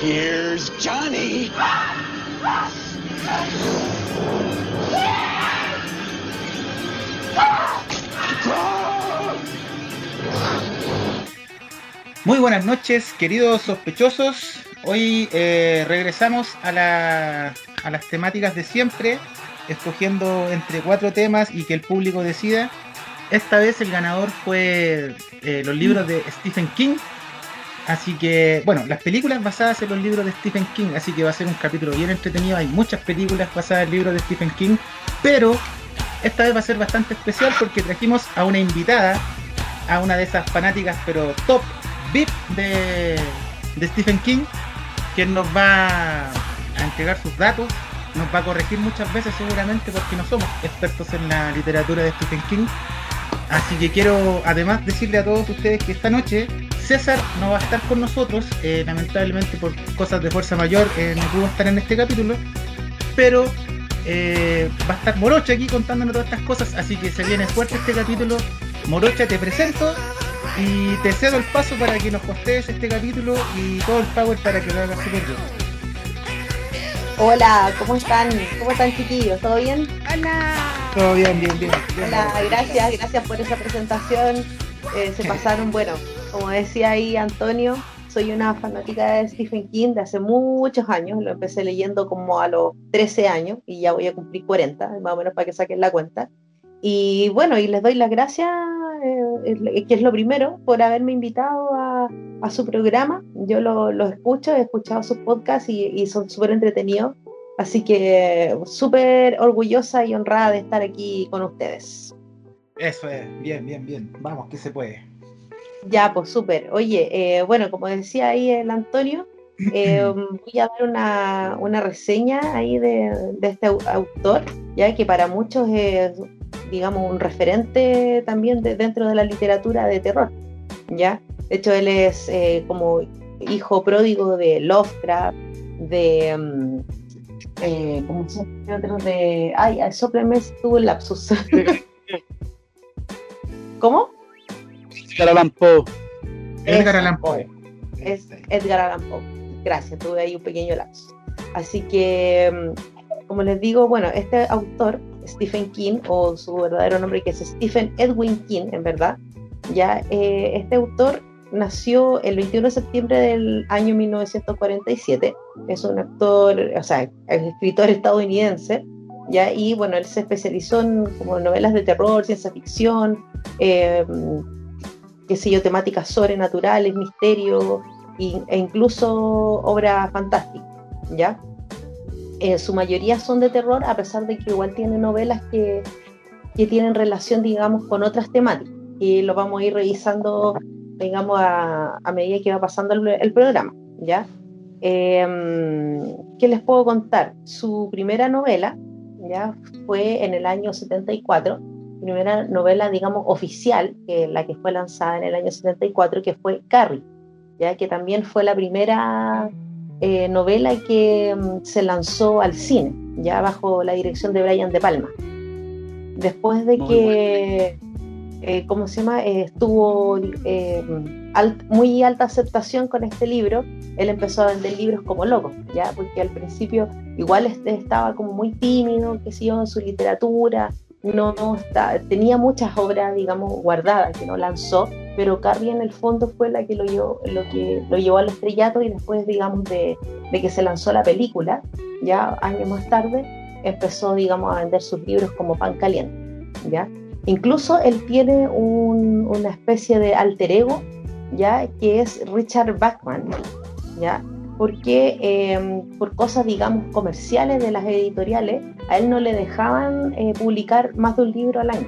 Here's Johnny. Muy buenas noches, queridos sospechosos. Hoy eh, regresamos a, la- a las temáticas de siempre, escogiendo entre cuatro temas y que el público decida. Esta vez el ganador fue eh, los libros de Stephen King. Así que, bueno, las películas basadas en los libros de Stephen King, así que va a ser un capítulo bien entretenido. Hay muchas películas basadas en libros de Stephen King, pero esta vez va a ser bastante especial porque trajimos a una invitada, a una de esas fanáticas, pero top VIP de, de Stephen King, quien nos va a entregar sus datos, nos va a corregir muchas veces seguramente porque no somos expertos en la literatura de Stephen King. Así que quiero además decirle a todos ustedes que esta noche César no va a estar con nosotros, eh, lamentablemente por cosas de fuerza mayor eh, no pudo estar en este capítulo, pero eh, va a estar Morocha aquí contándonos todas estas cosas, así que se viene fuerte este capítulo. Morocha, te presento y te cedo el paso para que nos postees este capítulo y todo el power para que lo hagas súper bien. Hola, ¿cómo están? ¿Cómo están chiquillos? ¿Todo bien? Todo bien, bien, bien. bien. Hola, gracias, gracias por esa presentación. Eh, se pasaron, bueno, como decía ahí Antonio, soy una fanática de Stephen King de hace muchos años. Lo empecé leyendo como a los 13 años y ya voy a cumplir 40, más o menos para que saquen la cuenta. Y bueno, y les doy las gracias, eh, que es lo primero, por haberme invitado a, a su programa. Yo lo, lo escucho, he escuchado sus podcasts y, y son súper entretenidos. Así que súper orgullosa y honrada de estar aquí con ustedes. Eso es, bien, bien, bien. Vamos, que se puede. Ya, pues súper. Oye, eh, bueno, como decía ahí el Antonio, eh, voy a dar una, una reseña ahí de, de este au- autor, ya que para muchos es, digamos, un referente también de- dentro de la literatura de terror, ¿ya? De hecho, él es eh, como hijo pródigo de Lovecraft, de... mm, eh, ¿Cómo se llama? Otro de... Ay, ay, sópleme, tuvo el lapsus. ¿Cómo? Edgar Allan Poe. Edgar Allan Poe. es Edgar Allan Poe. Gracias, tuve ahí un pequeño lapso. Así que, mm, como les digo, bueno, este autor, Stephen King, o su verdadero nombre que es Stephen Edwin King, en verdad, ya eh, este autor nació el 21 de septiembre del año 1947. Es un actor, o sea, es escritor estadounidense, ya, y bueno, él se especializó en como novelas de terror, ciencia ficción, eh, qué temáticas sobrenaturales, misterio e incluso obra fantástica, ¿ya? Eh, su mayoría son de terror, a pesar de que igual tiene novelas que, que tienen relación, digamos, con otras temáticas. Y lo vamos a ir revisando, digamos, a, a medida que va pasando el, el programa, ¿ya? Eh, ¿Qué les puedo contar? Su primera novela, ¿ya? Fue en el año 74, primera novela, digamos, oficial, que la que fue lanzada en el año 74, que fue Carrie, ya que también fue la primera eh, novela que mm, se lanzó al cine, ya bajo la dirección de Brian De Palma. Después de Muy que, eh, ¿cómo se llama? Eh, estuvo alt- muy alta aceptación con este libro, él empezó a vender libros como loco, ya, porque al principio igual este estaba como muy tímido, que sé yo, en su literatura, no, no está, tenía muchas obras, digamos, guardadas que no lanzó, pero Carrie en el fondo fue la que lo llevó, lo que lo llevó al estrellato y después, digamos, de, de que se lanzó la película, ya años más tarde, empezó, digamos, a vender sus libros como pan caliente, ¿ya? Incluso él tiene un- una especie de alter ego, ¿ya? Que es Richard Bachman, ¿ya? Porque eh, por cosas, digamos, comerciales de las editoriales, a él no le dejaban eh, publicar más de un libro al año.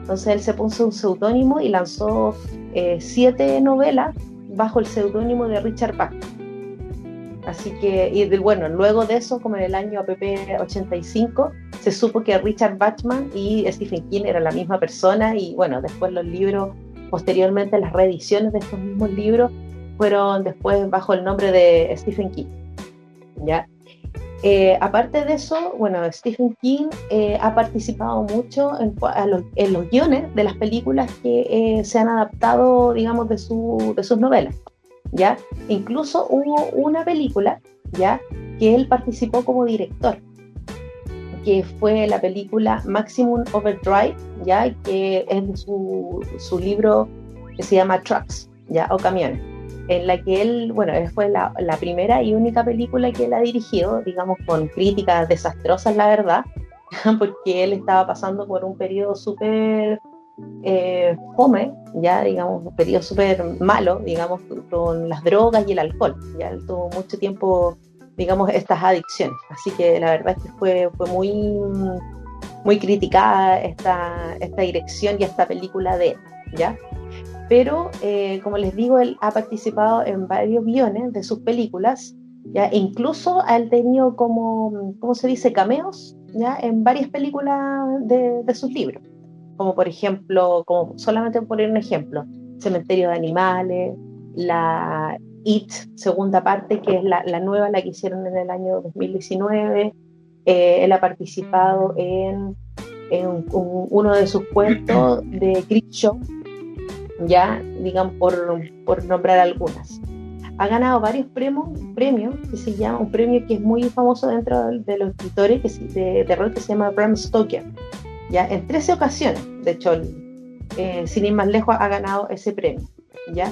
Entonces él se puso un seudónimo y lanzó eh, siete novelas bajo el seudónimo de Richard Bachman. Así que, y bueno, luego de eso, como en el año APP 85, se supo que Richard Bachman y Stephen King eran la misma persona y bueno, después los libros, posteriormente las reediciones de estos mismos libros fueron después bajo el nombre de Stephen King. ¿ya? Eh, aparte de eso, bueno, Stephen King eh, ha participado mucho en, los guiones de las películas que eh, se han adaptado, digamos, de, su, de sus novelas. ¿ya? Incluso hubo una película, ¿ya? Que él participó como director, que fue la película Maximum Overdrive, ¿ya? Que es de su, su libro que se llama Trucks, ¿ya? O Camiones en la que él, bueno, fue la, primera y única película que él ha dirigido, digamos, con críticas desastrosas, la verdad, porque él estaba pasando por un periodo súper eh, fome, ya, digamos, un periodo súper malo, digamos, con las drogas y el alcohol. Ya él tuvo mucho tiempo, digamos, estas adicciones. Así que la verdad es que fue, fue muy, muy criticada esta, esta dirección y esta película de él, ¿ya? Pero eh, como les digo, él ha participado en varios guiones de sus películas, ¿ya? E incluso ha tenido como, ¿cómo se dice?, cameos ¿ya? en varias películas de, de, sus libros, como por ejemplo, como solamente por poner un ejemplo, Cementerio de Animales, la It, segunda parte, que es la, la nueva, la que hicieron en el año 2019, eh, él ha participado en, en un, uno de sus cuentos de Show ya, digamos, por, por nombrar algunas. Ha ganado varios premios, premios que se llama, un premio que es muy famoso dentro de los escritores que, de terror que se llama Bram Stoker, ya, en 13 ocasiones, de hecho, eh, sin ir más lejos, ha ganado ese premio, ya.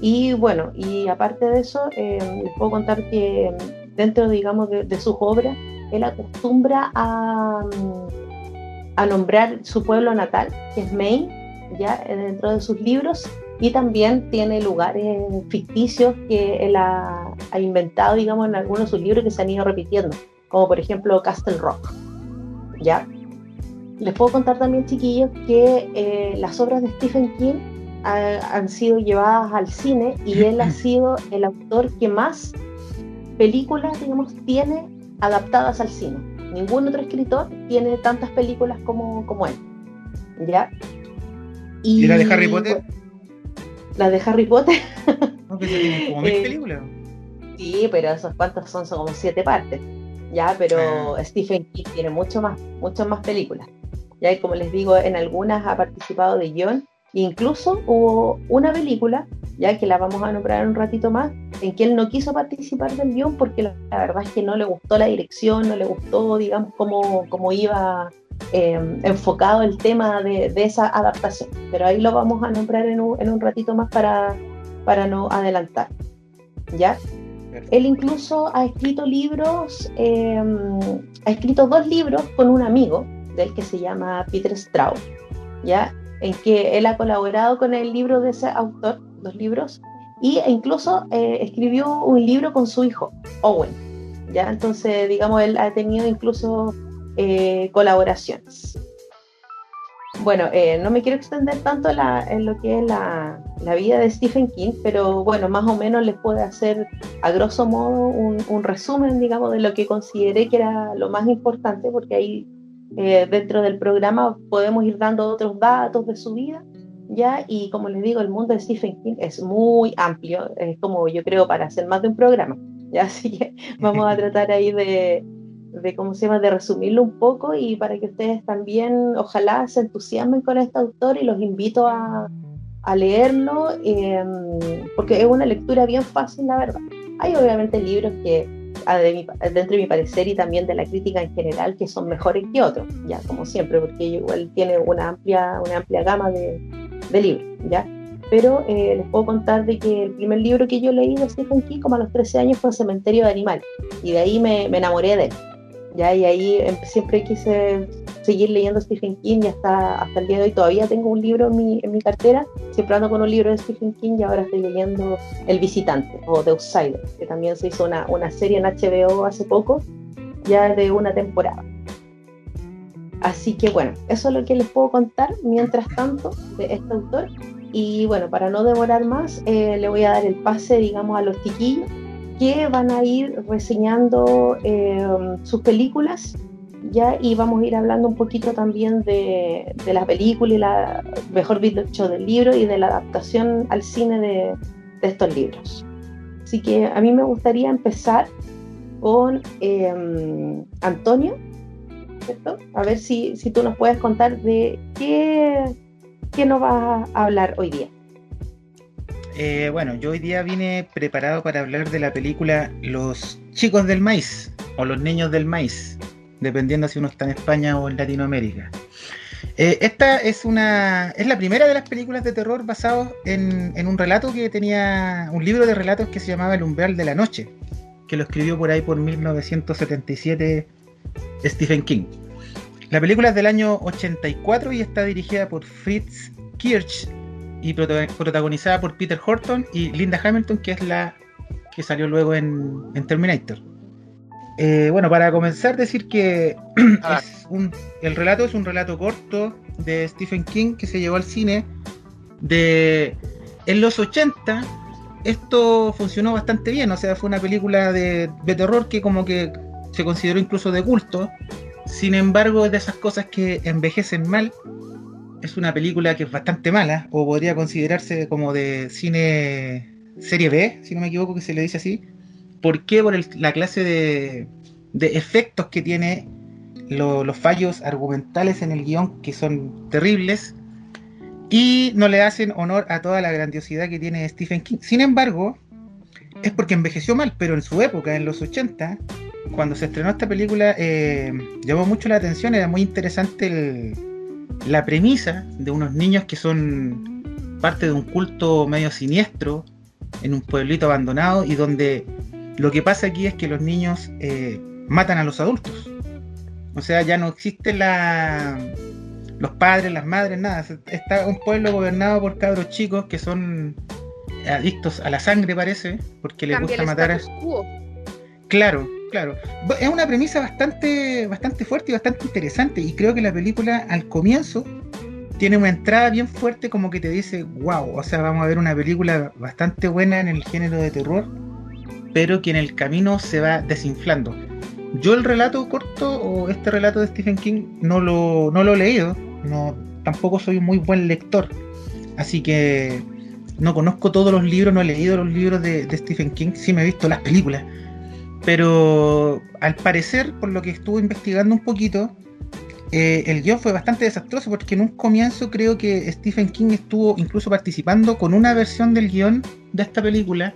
Y bueno, y aparte de eso, eh, les puedo contar que dentro, digamos, de, de sus obras, él acostumbra a, a nombrar su pueblo natal, que es Maine, ya dentro de sus libros y también tiene lugares ficticios que él ha, inventado, digamos, en algunos de sus libros que se han ido repitiendo, como por ejemplo Castle Rock. ¿ya? Les puedo contar también, chiquillos, que eh, las obras de Stephen King han sido llevadas al cine y él ha sido el autor que más películas, digamos, tiene adaptadas al cine. Ningún otro escritor tiene tantas películas como, como él. ¿Ya? ¿Y, la de Harry Potter? La de Harry Potter. No, que se tienen como mil eh, películas. Sí, pero esas cuantas son, son como siete partes. Ya, pero ah. Stephen King tiene mucho más, muchas más películas. Ya, y como les digo, en algunas ha participado de guion. Incluso hubo una película, ya que la vamos a nombrar un ratito más, en que él no quiso participar del guion porque la, la verdad es que no le gustó la dirección, no le gustó, digamos, cómo, cómo iba Em, enfocado el tema de, esa adaptación. Pero ahí lo vamos a nombrar en un, ratito más para, para no adelantar. ¿Ya? Él incluso ha escrito libros, em, ha escrito dos libros con un amigo del que se llama Peter Strauss, ¿ya? En que él ha colaborado con el libro de ese autor, dos libros, y e incluso eh, escribió un libro con su hijo, Owen, ¿ya? Entonces, digamos, él ha tenido incluso eh, colaboraciones. Bueno, eh, no me quiero extender tanto en lo que es la, vida de Stephen King, pero bueno, más o menos les puedo hacer a grosso modo un, resumen, digamos, de lo que consideré que era lo más importante, porque ahí eh, dentro del programa podemos ir dando otros datos de su vida, ¿ya? Y como les digo, el mundo de Stephen King es muy amplio, es como yo creo para hacer más de un programa, ¿ya? Así que vamos a tratar ahí de, de cómo se llama, de resumirlo un poco y para que ustedes también ojalá se entusiasmen con este autor y los invito a, a leerlo em, porque es una lectura bien fácil, la verdad. Hay obviamente libros que dentro de mi parecer y también de la crítica en general que son mejores que otros, ya como siempre, porque igual tiene una amplia, una amplia gama de, de libros, ¿ya? Pero eh, les puedo contar de que el primer libro que yo leí de Stephen King como a los 13 años fue Cementerio de Animales y de ahí me, me enamoré de él. ¿Ya? Y ahí em, siempre quise seguir leyendo Stephen King y hasta, hasta el día de hoy todavía tengo un libro en mi, en mi cartera, siempre ando con un libro de Stephen King y ahora estoy leyendo El Visitante o The Outsider, que también se hizo una, una serie en HBO hace poco, ya de una temporada. Así que bueno, eso es lo que les puedo contar mientras tanto de este autor. Y bueno, para no demorar más, eh, le voy a dar el pase, digamos, a los chiquillos que van a ir reseñando eh, sus películas ya y vamos a ir hablando un poquito también de, de la película y la mejor dicho del libro y de la adaptación al cine de, de, estos libros. Así que a mí me gustaría empezar con eh, Antonio, ¿cierto? A ver si, si, tú nos puedes contar de qué, qué nos vas a hablar hoy día. Eh, bueno, yo hoy día vine preparado para hablar de la película Los chicos del maíz o Los niños del maíz, dependiendo si uno está en España o en Latinoamérica. Eh, esta es una es la primera de las películas de terror basados en, en, un relato que tenía un libro de relatos que se llamaba El umbral de la noche, que lo escribió por ahí por 1977 Stephen King. La película es del año 84 y está dirigida por Fritz Kirch y protagonizada por Peter Horton y Linda Hamilton, que es la que salió luego en, en Terminator. Eh, bueno, para comenzar, decir que ah. es un, el relato es un relato corto de Stephen King que se llevó al cine. De, en los 80 esto funcionó bastante bien, o sea, fue una película de, de terror que como que se consideró incluso de culto. Sin embargo, es de esas cosas que envejecen mal. Es una película que es bastante mala, o podría considerarse como de cine serie B, si no me equivoco que se le dice así ¿Por qué? Por la clase de, efectos que tiene, los fallos argumentales en el guion que son terribles y no le hacen honor a toda la grandiosidad que tiene Stephen King. Sin embargo, es porque envejeció mal, pero en su época, en los 80, cuando se estrenó esta película, eh, llamó mucho la atención, era muy interesante la premisa de unos niños que son parte de un culto medio siniestro en un pueblito abandonado y donde lo que pasa aquí es que los niños eh, matan a los adultos. O sea, ya no existen la, los padres, las madres, nada. Está un pueblo gobernado por cabros chicos que son adictos a la sangre, parece, porque les gusta matar a. Claro, claro. Es una premisa bastante, bastante fuerte y bastante interesante. Y creo que la película al comienzo tiene una entrada bien fuerte como que te dice, wow, o sea, vamos a ver una película bastante buena en el género de terror pero que en el camino se va desinflando. Yo el relato corto o este relato de Stephen King no lo, no lo he leído, no, tampoco soy un muy buen lector, así que no conozco todos los libros, no he leído los libros de, Stephen King, sí me he visto las películas, pero al parecer, por lo que estuve investigando un poquito, eh, el guion fue bastante desastroso porque en un comienzo creo que Stephen King estuvo incluso participando con una versión del guion de esta película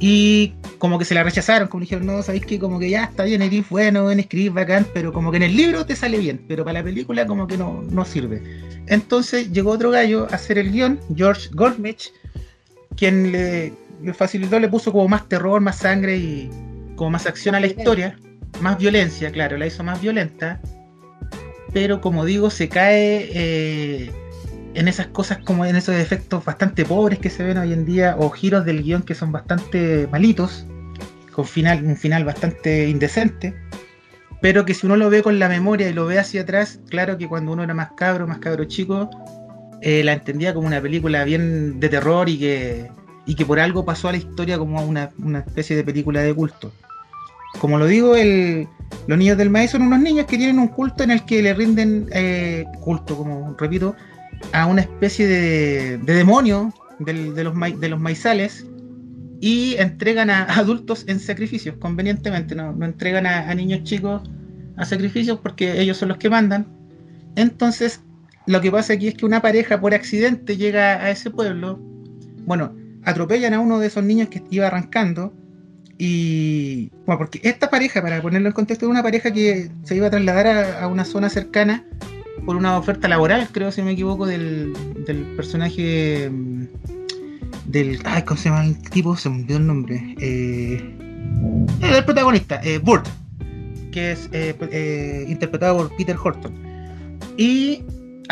y como que se la rechazaron, como dijeron, no, sabéis que como que ya está bien, eres bueno, en escribir bacán, pero como que en el libro te sale bien, pero para la película como que no, no sirve. Entonces llegó otro gallo a hacer el guion, George Goldmich, quien le, facilitó, le puso como más terror, más sangre y como más acción a la historia, más violencia, claro, la hizo más violenta, pero como digo, se cae eh, en esas cosas como en esos efectos bastante pobres que se ven hoy en día o giros del guion que son bastante malitos, con final, un final bastante indecente, pero que si uno lo ve con la memoria y lo ve hacia atrás, claro que cuando uno era más cabro, más cabro chico, eh, la entendía como una película bien de terror y que, y que por algo pasó a la historia como una, una especie de película de culto. Como lo digo, el, los niños del maíz son unos niños que tienen un culto en el que le rinden eh, culto, como repito, a una especie de, demonio de, los de los maizales y entregan a adultos en sacrificios, convenientemente, no, entregan a, niños chicos a sacrificios porque ellos son los que mandan. Entonces, lo que pasa aquí es que una pareja por accidente llega a ese pueblo, bueno, atropellan a uno de esos niños que iba arrancando y, bueno, porque esta pareja, para ponerlo en contexto, es una pareja que se iba a trasladar a una zona cercana por una oferta laboral, creo, si me equivoco, del, del personaje mm, del. Ay, ¿cómo se llama el tipo? Se me olvidó el nombre. Eh, el protagonista, eh, Burt, que es eh, eh, interpretado por Peter Horton. Y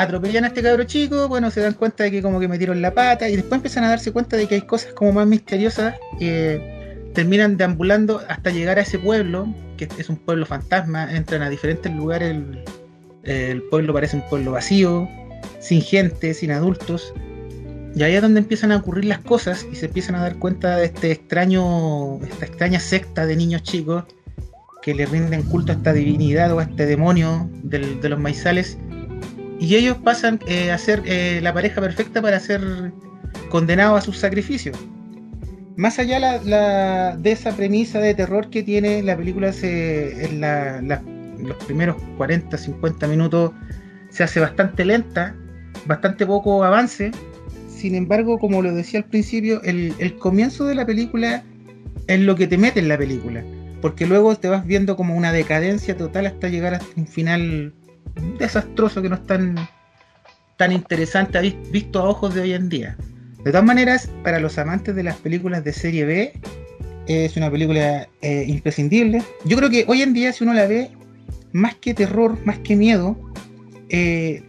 atropellan a este cabro chico, bueno, se dan cuenta de que como que metieron la pata y después empiezan a darse cuenta de que hay cosas como más misteriosas. terminan deambulando hasta llegar a ese pueblo, que es un pueblo fantasma, entran a diferentes lugares el pueblo parece un pueblo vacío, sin gente, sin adultos. Y ahí es donde empiezan a ocurrir las cosas y se empiezan a dar cuenta de este extraño, esta extraña secta de niños chicos que le rinden culto a esta divinidad o a este demonio de los maizales. Y ellos pasan eh, a ser eh, la pareja perfecta para ser condenados a sus sacrificios. Más allá de esa premisa de terror que tiene la película, en la, los primeros 40, 50 minutos se hace bastante lenta, bastante poco avance. sin embargo, como lo decía al principio, el, el comienzo de la película es lo que te mete en la película. Porque luego te vas viendo como una decadencia total hasta llegar hasta un final desastroso que no es tan, interesante visto a ojos de hoy en día. De todas maneras, para los amantes de las películas de serie B, es una película eh, imprescindible. Yo creo que hoy en día, si uno la ve, más que terror, más que miedo, eh,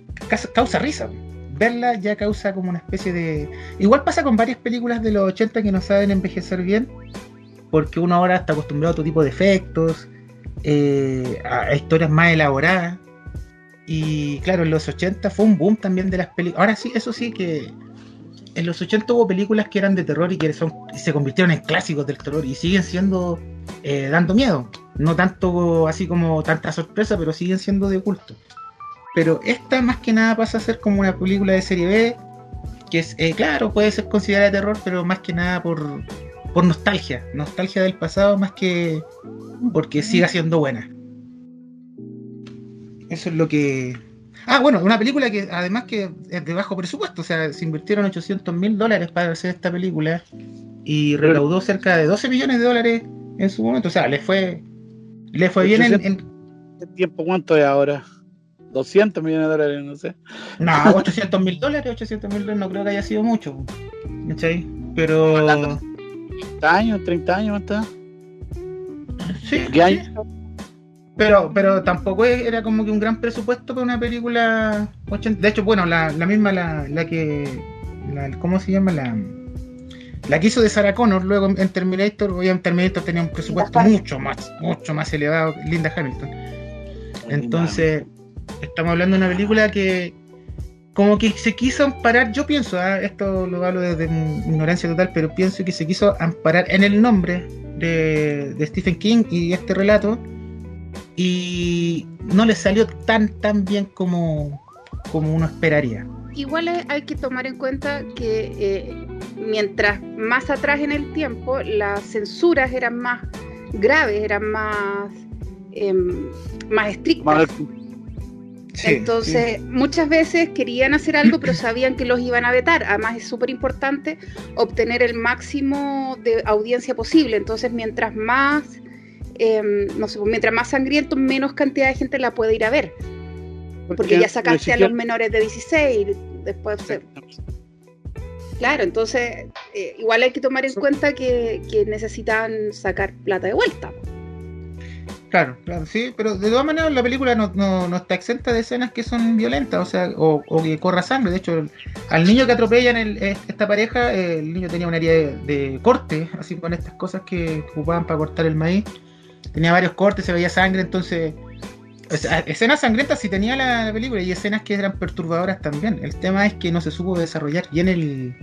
causa, risa. Verla ya causa como una especie de... Igual pasa con varias películas de los 80 que no saben envejecer bien, porque uno ahora está acostumbrado a otro tipo de efectos, eh, a historias más elaboradas. Y claro, en los 80 fue un boom también de las películas. Ahora sí, eso sí que en los 80 hubo películas que eran de terror y que son, y se convirtieron en clásicos del terror y siguen siendo eh, dando miedo. No tanto así como tanta sorpresa, pero siguen siendo de culto. Pero esta más que nada pasa a ser como una película de serie B, que es, eh, claro, puede ser considerada de terror, pero más que nada por nostalgia. Nostalgia del pasado más que porque siga siendo buena. Eso es lo que... Ah, bueno, una película que además que es de bajo presupuesto, o sea, se invirtieron 800 mil dólares para hacer esta película y recaudó cerca de 12 millones de dólares en su momento, o sea, le fue le fue bien en, en- ¿Qué tiempo cuánto es ahora? 200 millones de dólares, no sé. no, 800 mil dólares, 800 mil dólares no creo que haya sido mucho, ¿cachai? Pero Hablando. 30 años, 30 años, ¿está? sí, ¿Qué año? Pero, pero tampoco era como que un gran presupuesto para una película 80. De hecho, bueno, la, la misma, la, la que. la- ¿Cómo se llama? La, la que hizo de Sarah Connor luego en Terminator. Obviamente, Terminator tenía un presupuesto mucho más, mucho más elevado que Linda Hamilton. Entonces, estamos hablando de una película que. Como que se quiso amparar, yo pienso, ah, esto lo hablo desde mi ignorancia total, pero pienso que se quiso amparar en el nombre de, de Stephen King y este relato, y no le salió tan tan bien como, como uno esperaría. Igual hay- que tomar en cuenta que eh, mientras más atrás en el tiempo, las censuras eran más graves, eran más, em, más estrictas. Sí, Entonces, muchas veces querían hacer algo, pero sabían que los iban a vetar. Además, es súper importante obtener el máximo de audiencia posible. Entonces, mientras más, em, no sé, mientras más sangriento, menos cantidad de gente la puede ir a ver. Porque ya sacaste a los menores de 16, después se- Claro, entonces eh, igual hay que tomar en cuenta que, que necesitan sacar plata de vuelta. Claro, claro, sí, pero de todas maneras la película no, no, no está exenta de escenas que son violentas, o sea, o, o que corra sangre. De hecho, al niño que atropellan el- esta pareja, el niño tenía una herida de, de corte, así con estas cosas que ocupaban para cortar el maíz. Tenía varios cortes, se veía sangre, entonces... o sea, escenas sangrientas sí tenía la, la película y escenas que eran perturbadoras también. El tema es que no se supo desarrollar bien el,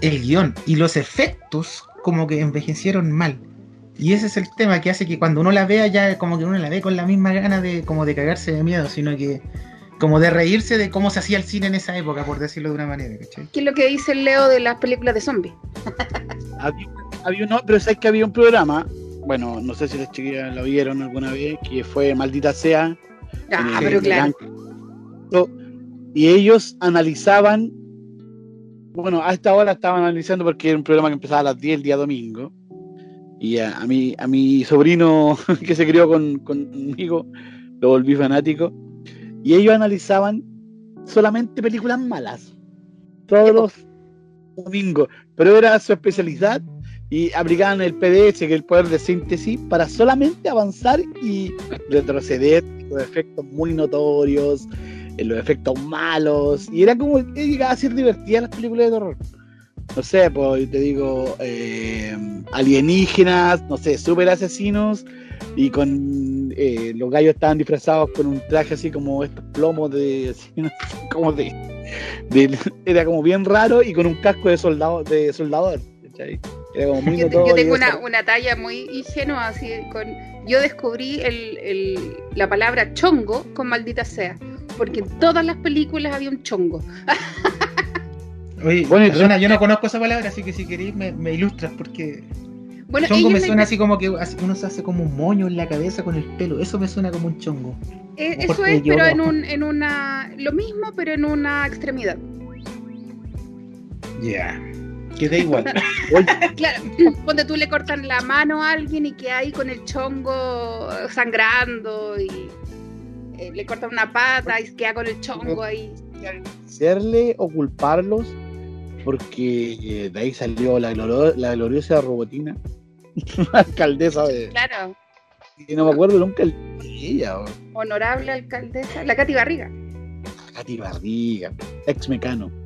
el guion y los efectos como que envejecieron mal. Y ese es el tema que hace que cuando uno la vea ya como que uno la ve con la misma gana de como de cagarse de miedo, sino que como de reírse de cómo se hacía el cine en esa época, por decirlo de una manera, ¿cachai? ¿Qué es lo que dice el Leo de las películas de zombies? Había, había uno, pero sabes que había un programa, bueno, no sé si las chiquillas lo vieron alguna vez, que fue Maldita Sea. Ah, en pero el claro. Y ellos analizaban, bueno, a esta hora estaban analizando porque era un programa que empezaba a las 10 el día domingo. Y a, a mi, a mi sobrino que se crió con, conmigo, lo volví fanático. Y ellos analizaban solamente películas malas. Todos los domingos. Pero era su especialidad y aplicaban el PDS, que es el poder de síntesis, para solamente avanzar y retroceder los efectos muy notorios, en los efectos malos. Y era como que llegaba a ser divertida las películas de terror. No sé, pues te digo, eh, alienígenas, no sé, super asesinos, y con eh, los gallos estaban disfrazados con un traje así como estos plomos de, como de, de- era como bien raro y con un casco de soldado, de soldador. ¿cachai? Era como muy Yo, tengo una, una talla muy ingenua, así con. Yo descubrí el, el- la palabra chongo con maldita sea, porque en todas las películas había un chongo. Oye, Bueno, yo no conozco esa palabra, así que si queréis me, me ilustras, porque Bueno, chongo me suena así como que uno se hace como un moño en la cabeza con el pelo, eso me suena como un chongo. eh, eso es, pero en, un, en una. Lo mismo, pero en una extremidad. Ya. Que da igual. Claro, cuando tú le cortan la mano a alguien y que ahí con el chongo sangrando y eh, le cortan una pata y queda con el chongo ahí. Hacerle o culparlos porque eh, de ahí salió la, gloriosa robotina, la alcaldesa de. Claro, Y no me acuerdo nunca el de ella, honorable alcaldesa, la Katy Barriga. Katy Barriga, ex mecano.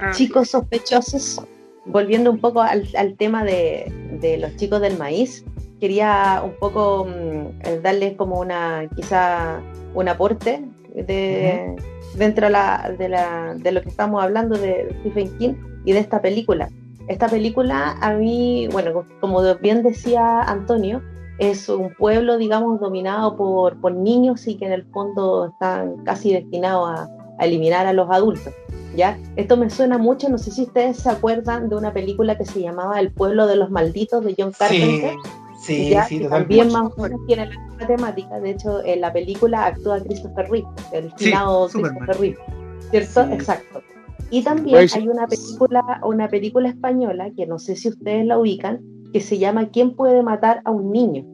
Ah, Chicos sospechosos, volviendo un poco al, al tema de, de los chicos del maíz, quería un poco mm, eh, darles como una, quizá un aporte de, dentro de, la- de, la- de lo que estamos hablando de Stephen King y de esta película. Esta película a mí, bueno, como bien decía Antonio, es un pueblo, digamos, dominado por, por niños y que en el fondo están casi destinados a, a eliminar a los adultos. ¿ya? Esto me suena mucho, no sé si ustedes se acuerdan de una película que se llamaba El pueblo de los malditos de John Carpenter. sí, ¿ya? sí, también más o menos tiene la misma temática. De hecho, en la película actúa Christopher Reeve, el Sí, finado Superman. Christopher Reeve. ¿Cierto? Sí. Exacto. Y también Pues- hay una película, una película española que no sé si ustedes la ubican, que se llama ¿Quién puede matar a un niño?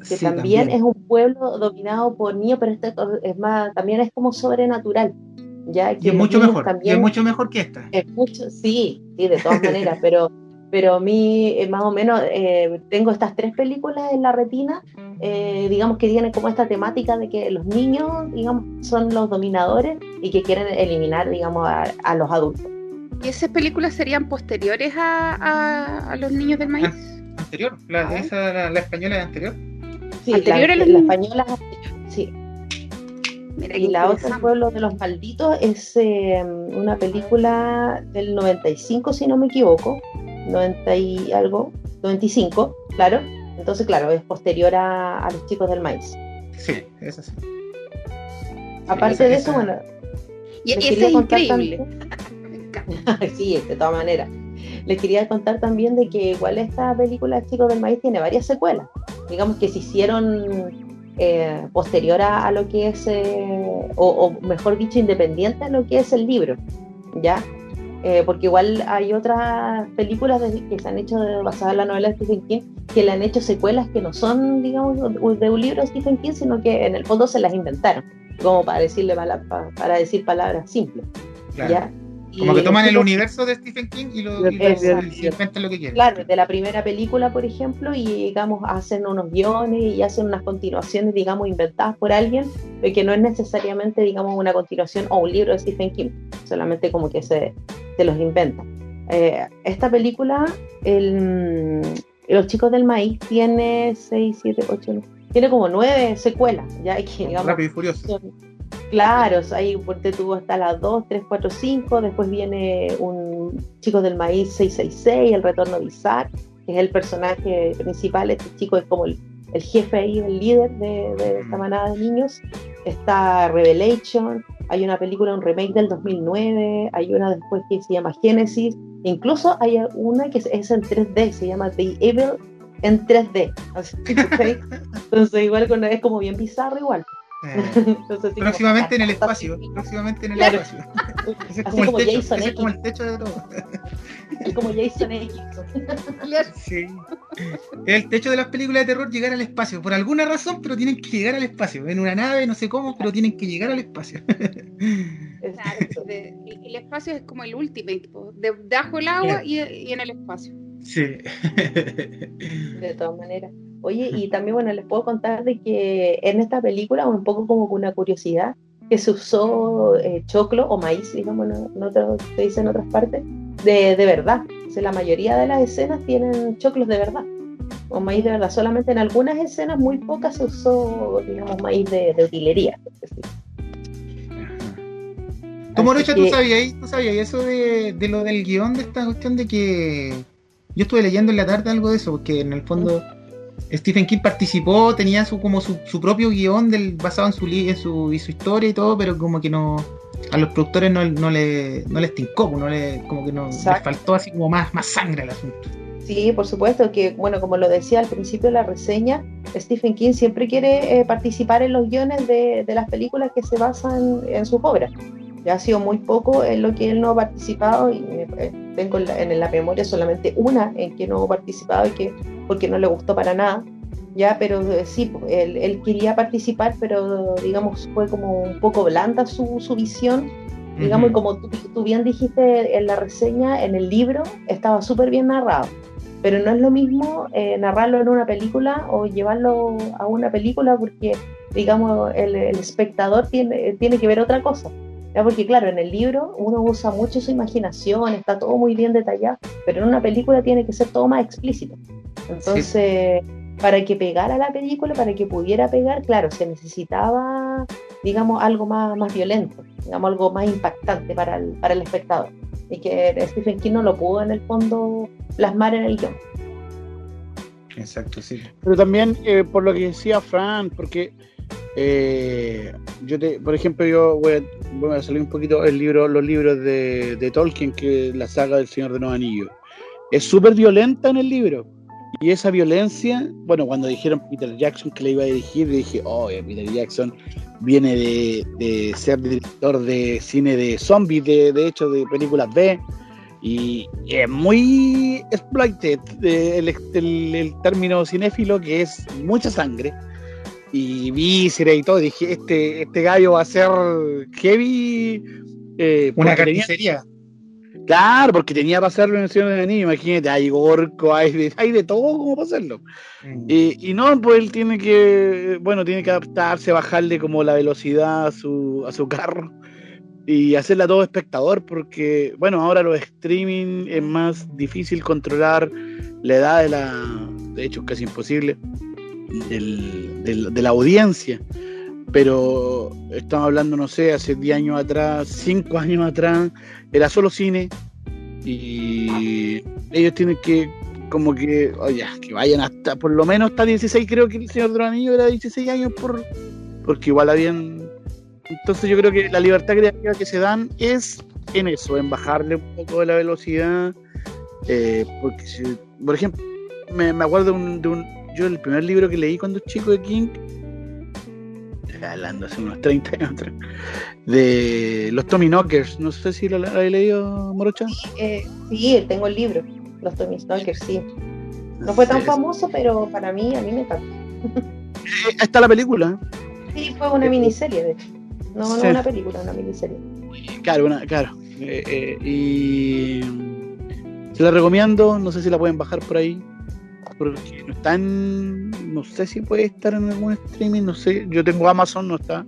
que Sí, también, es un pueblo dominado por niños, pero este es más, también es como sobrenatural. Ya Y que es mucho mejor, y también es mucho mejor que esta. es mucho, sí, sí, de todas maneras, pero, pero a mí eh, más o menos eh, tengo estas tres películas en la retina, eh, digamos que tienen como esta temática de que los niños, digamos, son los dominadores y que quieren eliminar, digamos, a, a los adultos. ¿Y esas películas serían posteriores a, a- a los niños del maíz? Anterior, la, Ah. esa, la, la española de anterior. Sí, Anterior la, a los la niños. española, qué Y la otra, pueblo de los malditos, es eh, una película del 95, si no me equivoco, 90 y algo, 95, claro. Entonces, claro, es posterior a, a los chicos del maíz. Sí, esa sí. Aparte esa- de eso, esa- bueno, Y, ese es increíble. sí, de todas maneras. Les quería contar también de que igual esta película Chicos del Maíz tiene varias secuelas. Digamos que se hicieron eh, posterior a, a lo que es, eh, o, o mejor dicho, independiente a lo que es el libro, ¿ya? Eh, porque igual hay otras películas de- que se han hecho basadas en la novela de Stephen King que le han hecho secuelas que no son, digamos, de un libro de Stephen King, sino que en el fondo se las inventaron, como para decirle pala- pa- para decir palabras simples, Claro. ¿ya? Como que toman el universo de Stephen King y lo, y y inventan lo que quieren. Claro, de la primera película, por ejemplo, y digamos, hacen unos guiones y hacen unas continuaciones, digamos, inventadas por alguien, que no es necesariamente, digamos, una continuación o un libro de Stephen King, solamente como que se, se los inventa. Eh, esta película, el, Los chicos del maíz, tiene 6, 7, 8, tiene como nueve secuelas, ya que, digamos, Rápido y furioso. son- Claro, ahí tuvo hasta las 2, 3, 4, 5, después viene un Chicos del Maíz 666, El Retorno de Isaac, que es el personaje principal, este chico es como el, el jefe ahí, el líder de, de esta manada de niños. Está Revelation, hay una película, un remake del 2009, hay una después que se llama Genesis, incluso hay una que es- en 3D, se llama The Evil en 3D. Así, ¿cachai? Entonces igual es como bien bizarro igual. Eh, próximamente en el espacio. Próximamente en el Claro. espacio. Ese es Así como el techo. Jason Ese es como X. el techo de todo. Es como Jason X. Sí. Es el techo de las películas de terror llegar al espacio. Por alguna razón, pero tienen que llegar al espacio. En una nave, no sé cómo, pero tienen que llegar al espacio. De- el, el espacio es como el ultimate, po, de- debajo del agua y, y en el espacio. Sí. De todas maneras. Oye, y también, bueno, les puedo contar de que en esta película, un poco como una curiosidad, que se usó eh, choclo o maíz, digamos, en, en otro- se dice en otras partes, de, de verdad. O sea, la mayoría de las escenas tienen choclos de verdad, o maíz de verdad. Solamente en algunas escenas, muy pocas, se usó, digamos, maíz de, de utilería. Tú, Morocha, Así ¿tú que- sabías, ¿tú sabías eso de, de lo del guion de esta cuestión de que... Yo estuve leyendo en la tarde algo de eso, porque en el fondo Stephen King participó, tenía su como su, su propio guion del, basado en su, en su y su historia y todo, pero como que no a los productores no, no le no les tincó, no le, como que no les faltó así como más, más sangre al asunto. Sí, por supuesto que, bueno, como lo decía al principio de la reseña, Stephen King siempre quiere eh, participar en los guiones de, de las películas que se basan en sus obras. Ya ha sido muy poco en lo que él no ha participado y eh, tengo en la, en la memoria solamente una en que no ha participado y que porque no le gustó para nada. Ya, pero eh, sí, él, él, quería participar, pero digamos fue como un poco blanda su, su visión. Digamos, uh -huh. como tú, tú, bien dijiste en la reseña, en el libro estaba súper bien narrado, pero no es lo mismo eh, narrarlo en una película o llevarlo a una película porque, digamos, el, el espectador tiene, tiene que ver otra cosa. ¿Ya? Porque claro, en el libro uno usa mucho su imaginación, está todo muy bien detallado, pero en una película tiene que ser todo más explícito. Entonces, sí. para que pegara la película, para que pudiera pegar, claro, se necesitaba, digamos, algo más, más violento, digamos, algo más impactante para el, para el espectador. Y que Stephen King no lo pudo en el fondo plasmar en el guion. Exacto, sí. Pero también, eh, por lo que decía Fran, porque eh, yo te, por ejemplo, yo voy a, salir un poquito el libro, los libros de, Tolkien, que la saga del Señor de los Anillos. Es súper violenta en el libro. Y esa violencia, bueno, cuando dijeron Peter Jackson que le iba a dirigir, dije, oh, Peter Jackson viene de, ser director de cine de zombies, de, de hecho, de películas B. Y es muy exploited el, el, el, término cinéfilo, que es mucha sangre y víscera y todo. Dije, este, este gallo va a ser heavy. Eh, Una carnicería. Claro, porque tenía para hacerlo en el Señor de Anillo, imagínate, hay gorco, hay de, hay de todo como para hacerlo. Mm. Y, y, no, pues él tiene que, bueno, tiene que adaptarse, bajarle como la velocidad a su, a su carro y hacerla todo espectador, porque, bueno, ahora los streaming es más difícil controlar la edad de la, de hecho, casi imposible, del, del, de la audiencia. Pero estamos hablando, no sé, hace 10 años atrás, 5 años atrás, era solo cine y ellos tienen que como que, oye, que vayan hasta, por lo menos hasta 16, creo que el Señor Anillos era 16 años por, porque igual habían... Entonces yo creo que la libertad creativa que se dan es en eso, en bajarle un poco de la velocidad, eh, porque por ejemplo, me, me acuerdo un, de un, yo el primer libro que leí cuando chico de King, hablando hace unos 30 años atrás, de los Tommy Knockers. No sé si lo has leído, Morocha. Sí, eh, sí, tengo el libro, los Tommy Knockers, sí. No fue tan famoso, pero para mí, a mí me encanta. Eh, está la película. Sí, fue una miniserie, de hecho. No, no una película, una miniserie. Claro, una, claro. Eh, eh, y se la recomiendo, no sé si la pueden bajar por ahí porque no está en, no sé si puede estar en algún streaming, no sé, yo tengo Amazon, no está.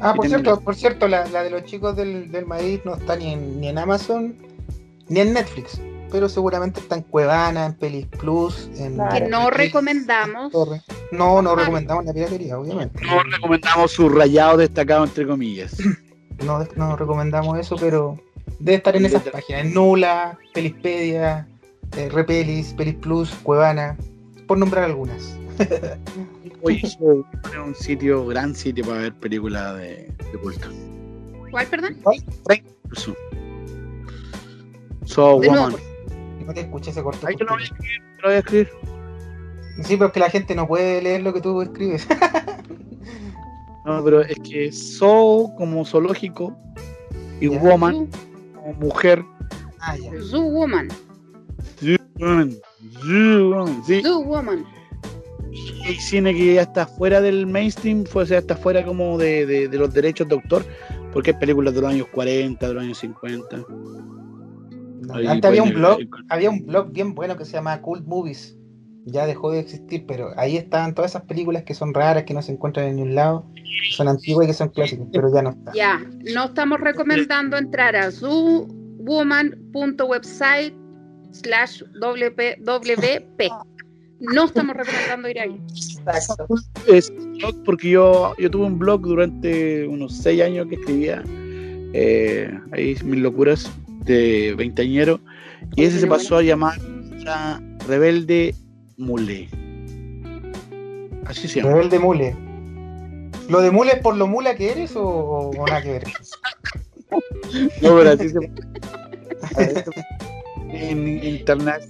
Ah, por cierto, la... por cierto, la, la, de los chicos del, del maíz no está ni en, ni en Amazon ni en Netflix, pero seguramente está en Cuevana, en Pelis Plus, en claro. que no Netflix, recomendamos. No, no recomendamos la piratería, obviamente. No recomendamos su rayado destacado entre comillas. no, no recomendamos eso, pero debe estar en esas páginas, en Nula, Pelispedia, eh, Repelis, Pelis Plus, Cuevana, por nombrar algunas. Oye, es un sitio, gran sitio para ver películas de, de culto. ¿Cuál, perdón? ¿Cuál? So, so de Woman. nuevo. No te escuché ese corto. Ahí te lo voy a escribir, te lo voy a escribir. Sí, pero es que la gente no puede leer lo que tú escribes. no, pero es que So como zoológico y. Woman como mujer. Ah, ya. Zoo Woman. Woman. Zoo Woman. Sí. Zoo Woman. Hay cine que ya está fuera del mainstream, fue, o sea, está fuera como de, de, de, los derechos de autor, porque hay películas de los años 40, de los años 50. No, antes había un blog, había un blog bien bueno que se llama Cult Movies. Ya dejó de existir, pero ahí estaban todas esas películas que son raras, que no se encuentran en ningún lado, son antiguas y que son clásicas, pero ya no están. Ya, no estamos recomendando entrar a zoowoman.website slash WP. No estamos recomendando ir ahí. Exacto. Es porque yo, yo tuve un blog durante unos seis años que escribía eh, ahí mis locuras de veinteañero y ese se pasó a llamar Rebelde Mule. Así se llama. Rebelde Mule. ¿Lo de mule es por lo mula que eres o, o nada que ver? no, pero así se en internet.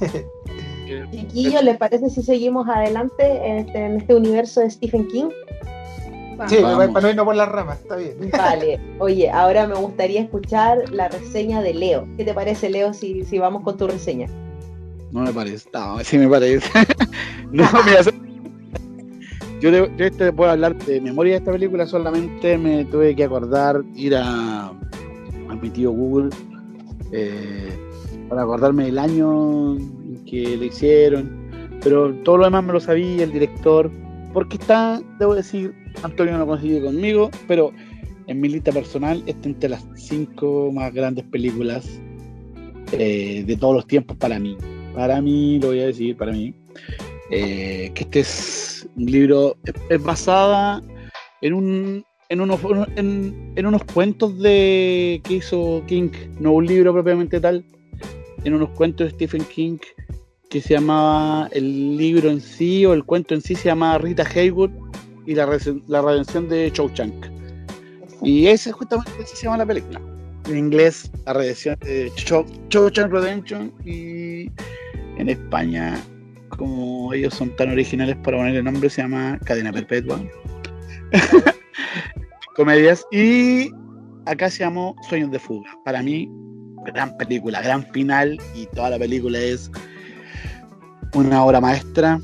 Chiquillos, ¿les parece si seguimos adelante en este, en este, universo de Stephen King? Sí, Vamos. para no irnos por las ramas, está bien. Vale, oye, ahora me gustaría escuchar la reseña de Leo. ¿Qué te parece, Leo, si, si vamos con tu reseña? No me parece. No, sí me parece. no, mira, yo, de, yo este puedo hablar de memoria de esta película, solamente me tuve que acordar ir a, a mi tío Google eh, para acordarme del año en que le hicieron, pero todo lo demás me lo sabía, el director, porque está, debo decir, Antonio no coincide conmigo, pero en mi lista personal está entre las cinco más grandes películas eh, de todos los tiempos para mí. Para mí, lo voy a decir, para mí, eh, que este es un libro, es basada en un en unos, en, unos cuentos de que hizo King, no un libro propiamente tal, en unos cuentos de Stephen King que se llamaba el libro en sí o el cuento en sí se llamaba Rita Hayworth y la, la redención de Shawshank. Y ese justamente se llama la película. En inglés, la redención de Shawshank Redemption y en España, como ellos son tan originales para poner el nombre, se llama Cadena Perpetua. Comedias. Y acá se llamó Sueños de Fuga. Para mí, gran película, gran final y toda la película es una obra maestra.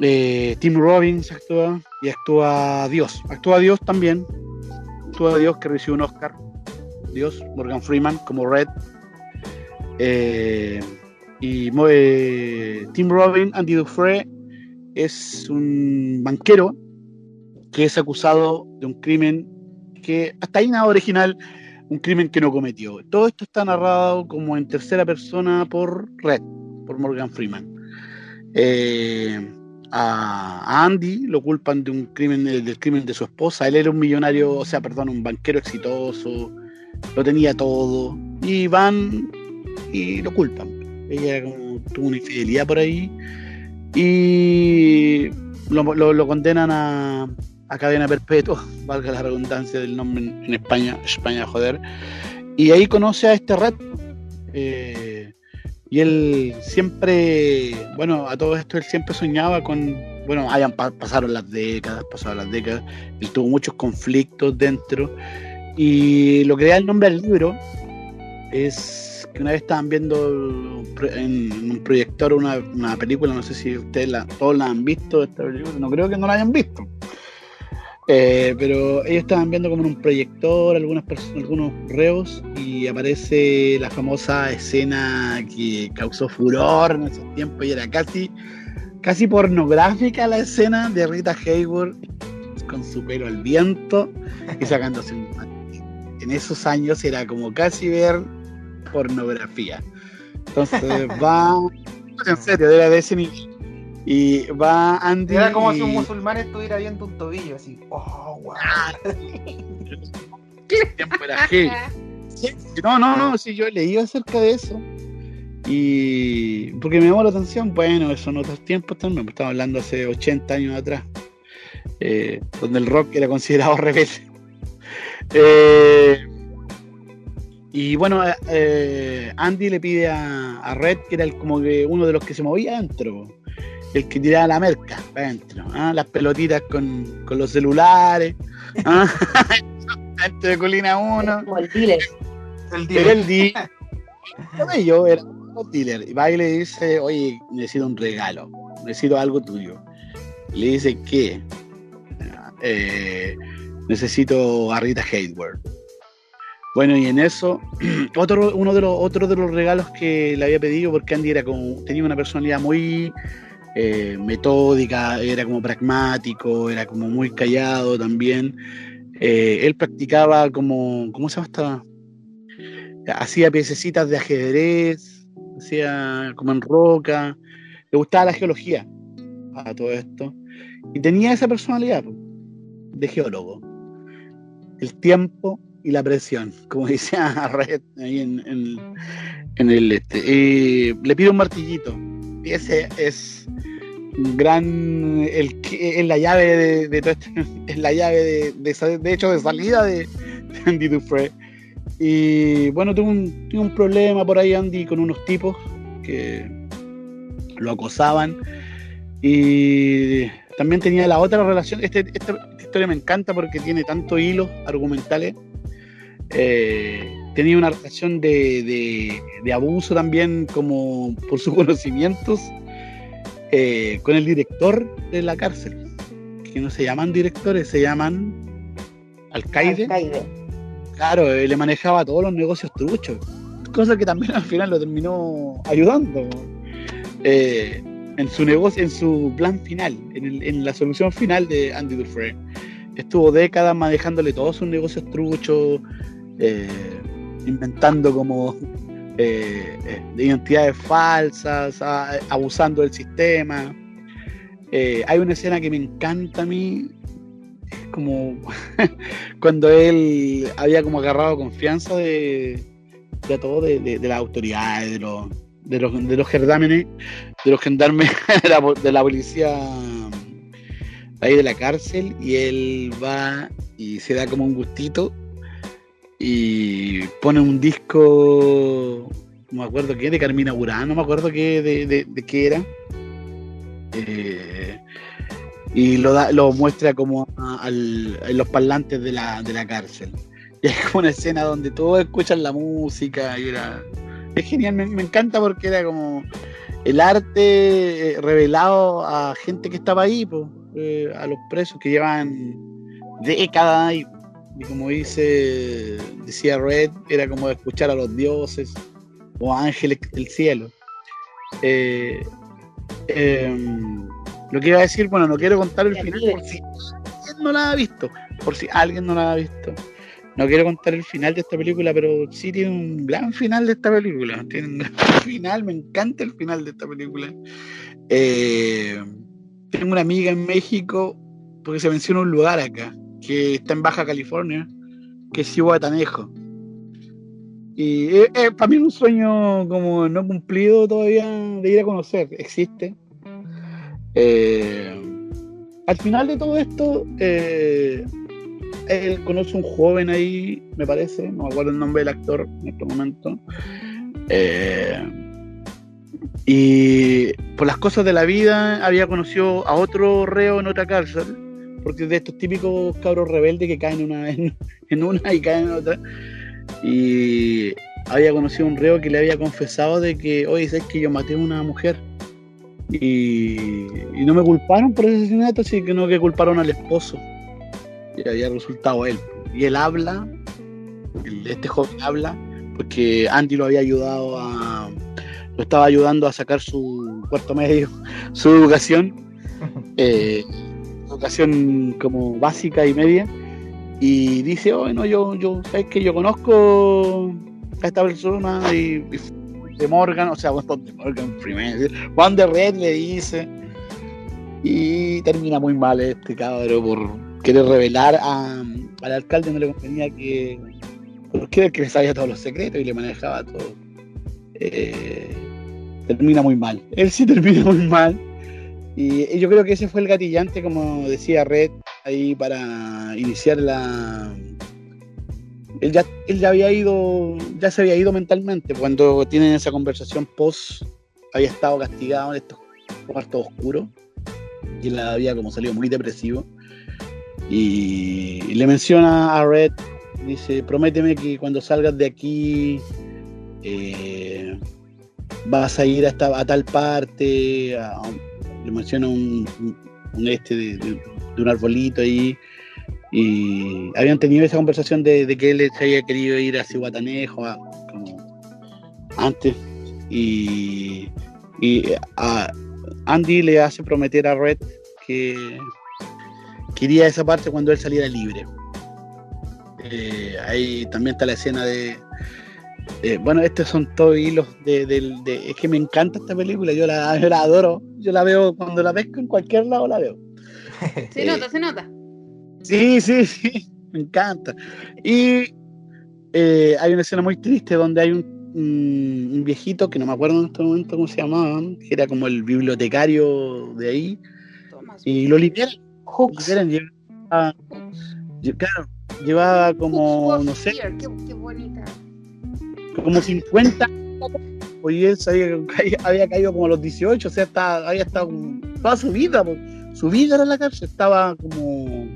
Eh, Tim Robbins actúa y actúa Dios. Actúa Dios también. Actúa Dios que recibió un Oscar. Dios, Morgan Freeman como Red. Eh, y eh, Tim Robbins, Andy Dufresne, es un banquero que es acusado de un crimen que hasta ahí nada original, un crimen que no cometió. Todo esto está narrado como en tercera persona por Red, por Morgan Freeman. Eh, a, Andy lo culpan de un crimen eh, del crimen de su esposa. Él era un millonario, o sea, perdón, un banquero exitoso, lo tenía todo y van y lo culpan. Ella como tuvo una infidelidad por ahí y lo, lo- lo condenan a, a cadena perpetua, valga la redundancia del nombre en, España, España, joder. Y ahí conoce a este red. eh, y él siempre, bueno, a todo esto él siempre soñaba con, bueno, hayan pa- pasaron las décadas, pasaron las décadas, él tuvo muchos conflictos dentro. Y lo que da el nombre al libro es que una vez estaban viendo en un proyector una, una película, no sé si ustedes la, todos la han visto, esta película, no creo que no la hayan visto. Eh, pero ellos estaban viendo como en un proyector algunas personas, algunos reos y aparece la famosa escena que causó furor en esos tiempos y era casi casi pornográfica la escena de Rita Hayworth con su pelo al viento y sacándose un en esos años era como casi ver pornografía. Entonces va, en serio, era de ese nivel. Y va Andy. Era como si un musulmán estuviera viendo un tobillo, así. Oh, wow. No, no, no, sí, yo leí acerca de eso. Y porque me llamó la atención, bueno, son otros tiempos también, pues, estamos hablando hace 80 años atrás, eh, donde el rock era considerado rebelde. Eh, y bueno, eh, eh, Andy le pide a, a Red, que era el, como que uno de los que se movía adentro, el que tiraba la merca para adentro, ¿ah? las pelotitas con, con los celulares, ¿ah? dentro de Colina 1. Como el dealer. El Era día. el dealer. yo era un dealer. Y va y le dice, oye, necesito un regalo. Necesito algo tuyo. Le dice, ¿qué? Eh, necesito a Rita Hayworth. Bueno, y en eso, otro, uno de los, otro de los regalos que le había pedido, porque Andy era como, tenía una personalidad muy eh, metódica, era como pragmático, era como muy callado también. Eh, él practicaba como, ¿cómo se llama esta? hacía piececitas de ajedrez, hacía como en roca, le gustaba la geología a todo esto, y tenía esa personalidad de geólogo. El tiempo y la presión, como decía Red ahí en, en- el este. Y le pide un martillito, y ese es gran, el, es la llave de, todo esto, es la llave de, de, hecho de salida de, Andy Dufresne. Y bueno, tuve un, tuve un problema por ahí, Andy, con unos tipos que lo acosaban. Y también tenía la otra relación. Este, esta, historia me encanta porque tiene tantos hilos argumentales. Eh, tenía una relación de- de abuso también, como por sus conocimientos, eh, con el director de la cárcel. Que no se llaman directores, se llaman alcaide. Alcaide. Claro, él le manejaba todos los negocios truchos, cosa que también al final lo terminó ayudando eh, en su negocio, en su plan final, en, el- en la solución final de Andy Dufresne. Estuvo décadas manejándole todos sus negocios truchos, eh, inventando como eh, eh, de identidades falsas, abusando del sistema. Eh, hay una escena que me encanta a mí, es como cuando él había como agarrado confianza de, todo, de, las autoridades, de los, de los, de los de los gendarmes de la policía ahí de la cárcel, y él va y se da como un gustito y pone un disco, no me acuerdo qué, de Carmina Burana, no me acuerdo qué, de, de, de qué era. Eh, y lo, da, lo muestra como a- los parlantes de la, de la cárcel. Y hay como una escena donde todos escuchan la música y era... Es genial, me, me encanta porque era como el arte eh, revelado a gente que estaba ahí, po, eh, a los presos que llevan décadas ahí. Y como dice, decía Red, era como escuchar a los dioses o ángeles del cielo. Eh, em, lo que iba a decir, bueno, no quiero contar el final por si alguien no la ha visto, por si alguien no la ha visto. No quiero contar el final de esta película, pero sí tiene un gran final de esta película. Tiene un gran final, me encanta el final de esta película. Eh, tengo una amiga en México, porque se menciona un lugar acá, que está en Baja California, que es Cihuatanejo. Y eh, eh, para mí es un sueño como no cumplido todavía de ir a conocer. Existe. Eh, al final de todo esto, eh, él conoce un joven ahí, me parece, no me acuerdo el nombre del actor en este momento. Eh, y por las cosas de la vida había conocido a otro reo en otra cárcel, porque es de estos típicos cabros rebeldes que caen una, en, en una y caen en otra. Y había conocido a un reo que le había confesado de que, oye, ¿sabes que yo maté a una mujer? Y, y no me culparon por ese asesinato, sino que culparon al esposo. Y había resultado él. Y él habla, el- este joven habla, porque Andy lo había ayudado a. lo estaba ayudando a sacar su cuarto medio, su educación, eh, educación como básica y media. Y dice, oh, no, yo, yo, sabes que yo conozco a esta persona y, y de Morgan, o sea, de Morgan primero, Juan de Red le dice, y termina muy mal este cabrón por querer revelar a, al alcalde, no le convenía que, porque era el que le sabía todos los secretos y le manejaba todo. Eh, termina muy mal, él sí termina muy mal. Y, yo creo que ese fue el gatillante, como decía Red, ahí para iniciar la. Él ya, él ya había ido, ya se había ido mentalmente. Cuando tienen esa conversación post, había estado castigado en estos cuartos oscuros. Y él había como salido muy depresivo. Y, le menciona a Red, dice, prométeme que cuando salgas de aquí eh, vas a ir a tal parte, a- le menciona un, este de, un arbolito ahí. Y habían tenido esa conversación de, que él se había querido ir a Cihuatanejo a- como antes. Y, y Andy le hace prometer a Red que quería esa parte cuando él saliera libre. Eh, ahí también está la escena de, eh, bueno, estos son todos hilos de, Es que me encanta esta película, yo la, yo la adoro. Yo la veo cuando la pesco en cualquier lado, la veo. Se Eh, nota, se nota. Sí, sí, sí, me encanta. Y eh, hay una escena muy triste donde hay un, un- un viejito que no me acuerdo en este momento cómo se llamaba, que era como el bibliotecario de ahí, Tomás. y lo liberan. Hooks. liberan llevaba, lle- claro, llevaba como, Hooks no sé. Qué, qué bonita. Como 50 pues, y él había, había caído como a los 18, o sea, estaba, había estado toda su vida, su vida era la cárcel, estaba como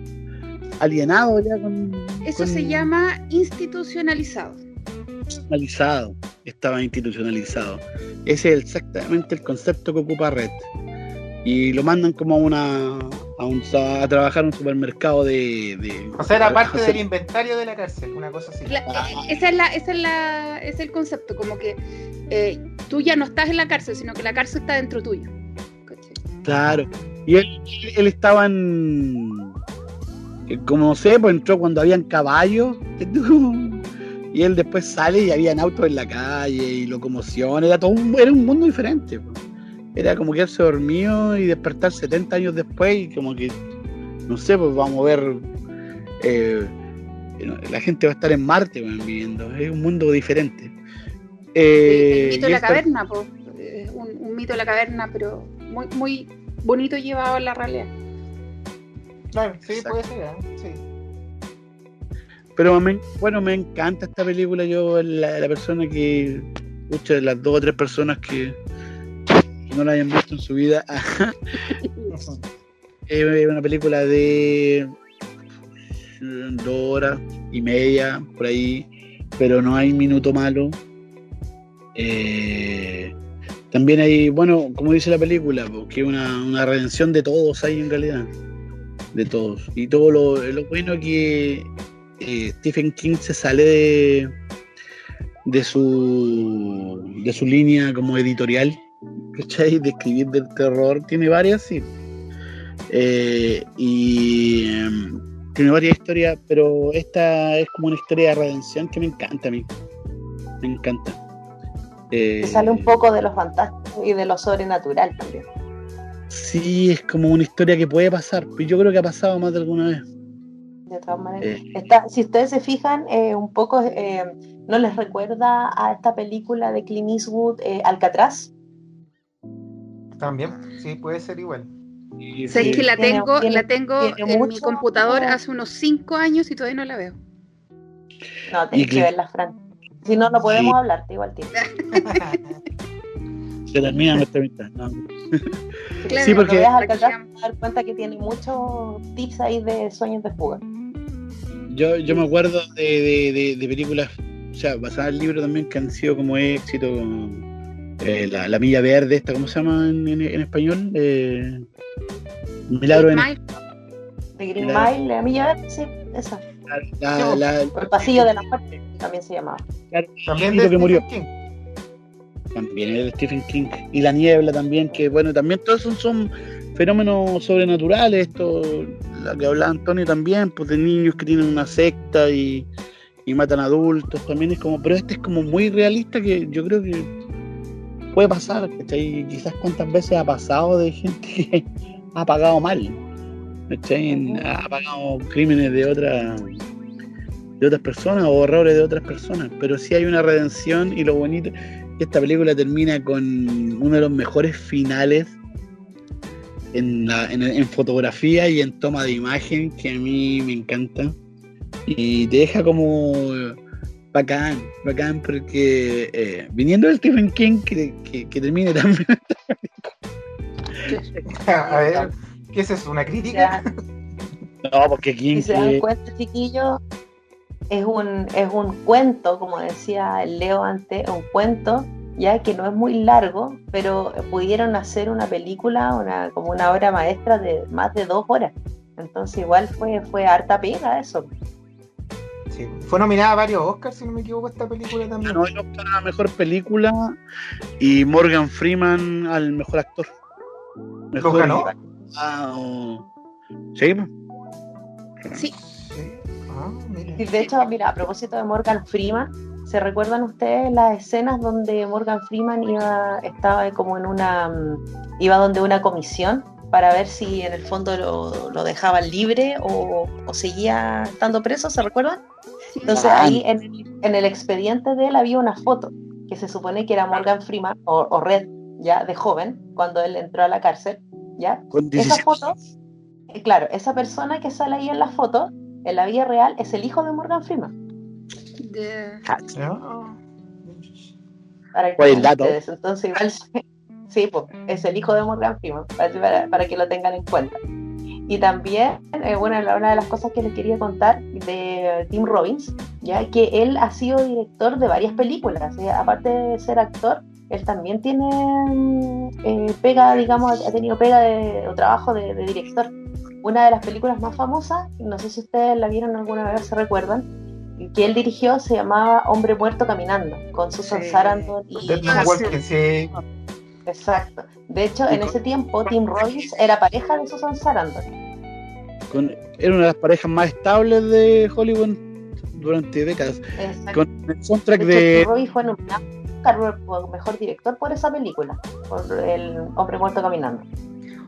alienado ya con... Eso con- se llama institucionalizado. institucionalizado, estaba institucionalizado. Ese es exactamente el concepto que ocupa Red. Y lo mandan como a una a, un, a trabajar en un supermercado de, de- O sea, era parte del inventario de la cárcel, una cosa así. Cla- eh, esa es la, esa es la, ese es el concepto, como que eh, tú ya no estás en la cárcel, sino que la cárcel está dentro tuyo. Claro. Y él, él estaba en. eh, Como no sé, pues entró cuando habían caballos. Y él después sale y habían autos en la calle y locomoción. Era todo un, era un mundo diferente. pues. Era como quedarse dormido y despertar 70 años después y como que, no sé, pues vamos a ver. eh, la gente va a estar en Marte viviendo. Es un mundo diferente. Eh, el mito de la esta- caverna, po, es un, un mito de la caverna, pero muy, muy bonito llevado a la realidad. Claro, sí, Exacto. puede ser, ¿eh? sí. Pero me- bueno, me encanta esta película. Yo, la, la persona que, escucha, de las dos o tres personas que no la hayan visto en su vida, es una película de dos horas y media, por ahí, pero no hay minuto malo. Eh, también hay, bueno, como dice la película, porque una, una redención de todos hay en realidad. De todos. Y todo lo, lo bueno que eh, Stephen King se sale de, de su de su línea como editorial, ¿cachai? De escribir del terror, tiene varias, sí. Eh, y em, tiene varias historias, pero esta es como una historia de redención que me encanta a mí. Me encanta. Eh, sale un poco de lo fantástico y de lo sobrenatural también. Sí, es como una historia que puede pasar. pero Yo creo que ha pasado más de alguna vez. De todas maneras. Eh. Está, si ustedes se fijan, eh, un poco eh, no les recuerda a esta película de Clint Eastwood, Alcatraz. También, sí, puede ser igual. Sé sí, que la tengo, tiene- la tengo tiene en mi mucho- computador hace unos 5 años y todavía no la veo. No, tenés Y que Clint- verla, Fran. Si no, no podemos Sí. hablar, te igual tiempo. se termina nuestra amistad. ¿no? Claro, Sí, porque- veas que Alcatraz, sean- te vas a dar cuenta que tiene muchos tips ahí de sueños de fuga. Yo, yo me acuerdo de, de, de- de películas, o sea, basadas en libros también que han sido como éxito. Eh, la, la Milla Verde, esta, ¿cómo se llama en, en- en español? Eh, Milagro en De Green. Mile, la milla verde, sí, esa. la, la- O El pasillo de la muerte, también se llamaba. También Lo de que murió. Stephen King. también de Stephen King. Y La Niebla también, que bueno, también todos son, son fenómenos sobrenaturales. Esto, la que hablaba Antonio también, pues de niños que tienen una secta y, y matan adultos. También es como, pero este es como muy realista que yo creo que puede pasar. ¿cachai? Quizás cuántas veces ha pasado de gente que ha pagado mal. ¿cachai? Ha pagado crímenes de otra de otras personas o errores de otras personas, pero sí hay una redención y lo bonito que esta película termina con uno de los mejores finales en, la- en- en fotografía y en toma de imagen que a mí me encanta y te deja como bacán, bacán porque eh, viniendo del Stephen King que, que, que termine también A ver, ¿qué es eso? ¿Una crítica? Ya, no porque King si se dan cuenta, chiquillos, es un, es un cuento, como decía el Leo antes, un cuento, ya que no es muy largo, pero pudieron hacer una película, una, como una obra maestra de más de dos horas. Entonces igual fue, fue harta pega eso. Sí. Fue nominada a varios Oscars, si no me equivoco, esta película también. ganó el Oscar a la mejor película y Morgan Freeman al mejor actor. ¿Lo ganó? Ah, o- Sí. Sí, Sí. Ah, mira. Y de hecho, mira, a propósito de Morgan Freeman, ¿se recuerdan ustedes las escenas donde Morgan Freeman iba, estaba como en una, mm, iba donde una comisión para ver si en el fondo lo, lo dejaban libre o, o seguía estando preso, ¿se recuerdan? Entonces Ah. ahí en el, en el expediente de él había una foto que se supone que era Morgan Freeman o, o Red, ya de joven, cuando él entró a la cárcel, ¿ya? Esa 17 foto, eh, claro, esa persona que sale ahí en la foto, en la vida real, es el hijo de Morgan Freeman. de- Ah. Para que ¿Cuál es el dato? ustedes. Entonces, igual, sí, pues, es el hijo de Morgan Freeman, para que lo tengan en cuenta. Y también, eh, bueno, una de las cosas que les quería contar de Tim Robbins, ya que él ha sido director de varias películas, ¿sí? aparte de ser actor, él también tiene mm, eh, pega, digamos, ha tenido pega de, o trabajo de, de director. Una de las películas más famosas, no sé si ustedes la vieron alguna vez, se recuerdan, que él dirigió se llamaba Hombre Muerto Caminando, con Susan Sí. Sarandon y sí. Exacto. De hecho, en ese tiempo, Tim Robbins era pareja de Susan Sarandon. Con- era una de las parejas más estables de Hollywood durante décadas. Exacto. Con el soundtrack De hecho, de. Tim Robbins fue nominado por mejor director por esa película, por El Hombre Muerto Caminando.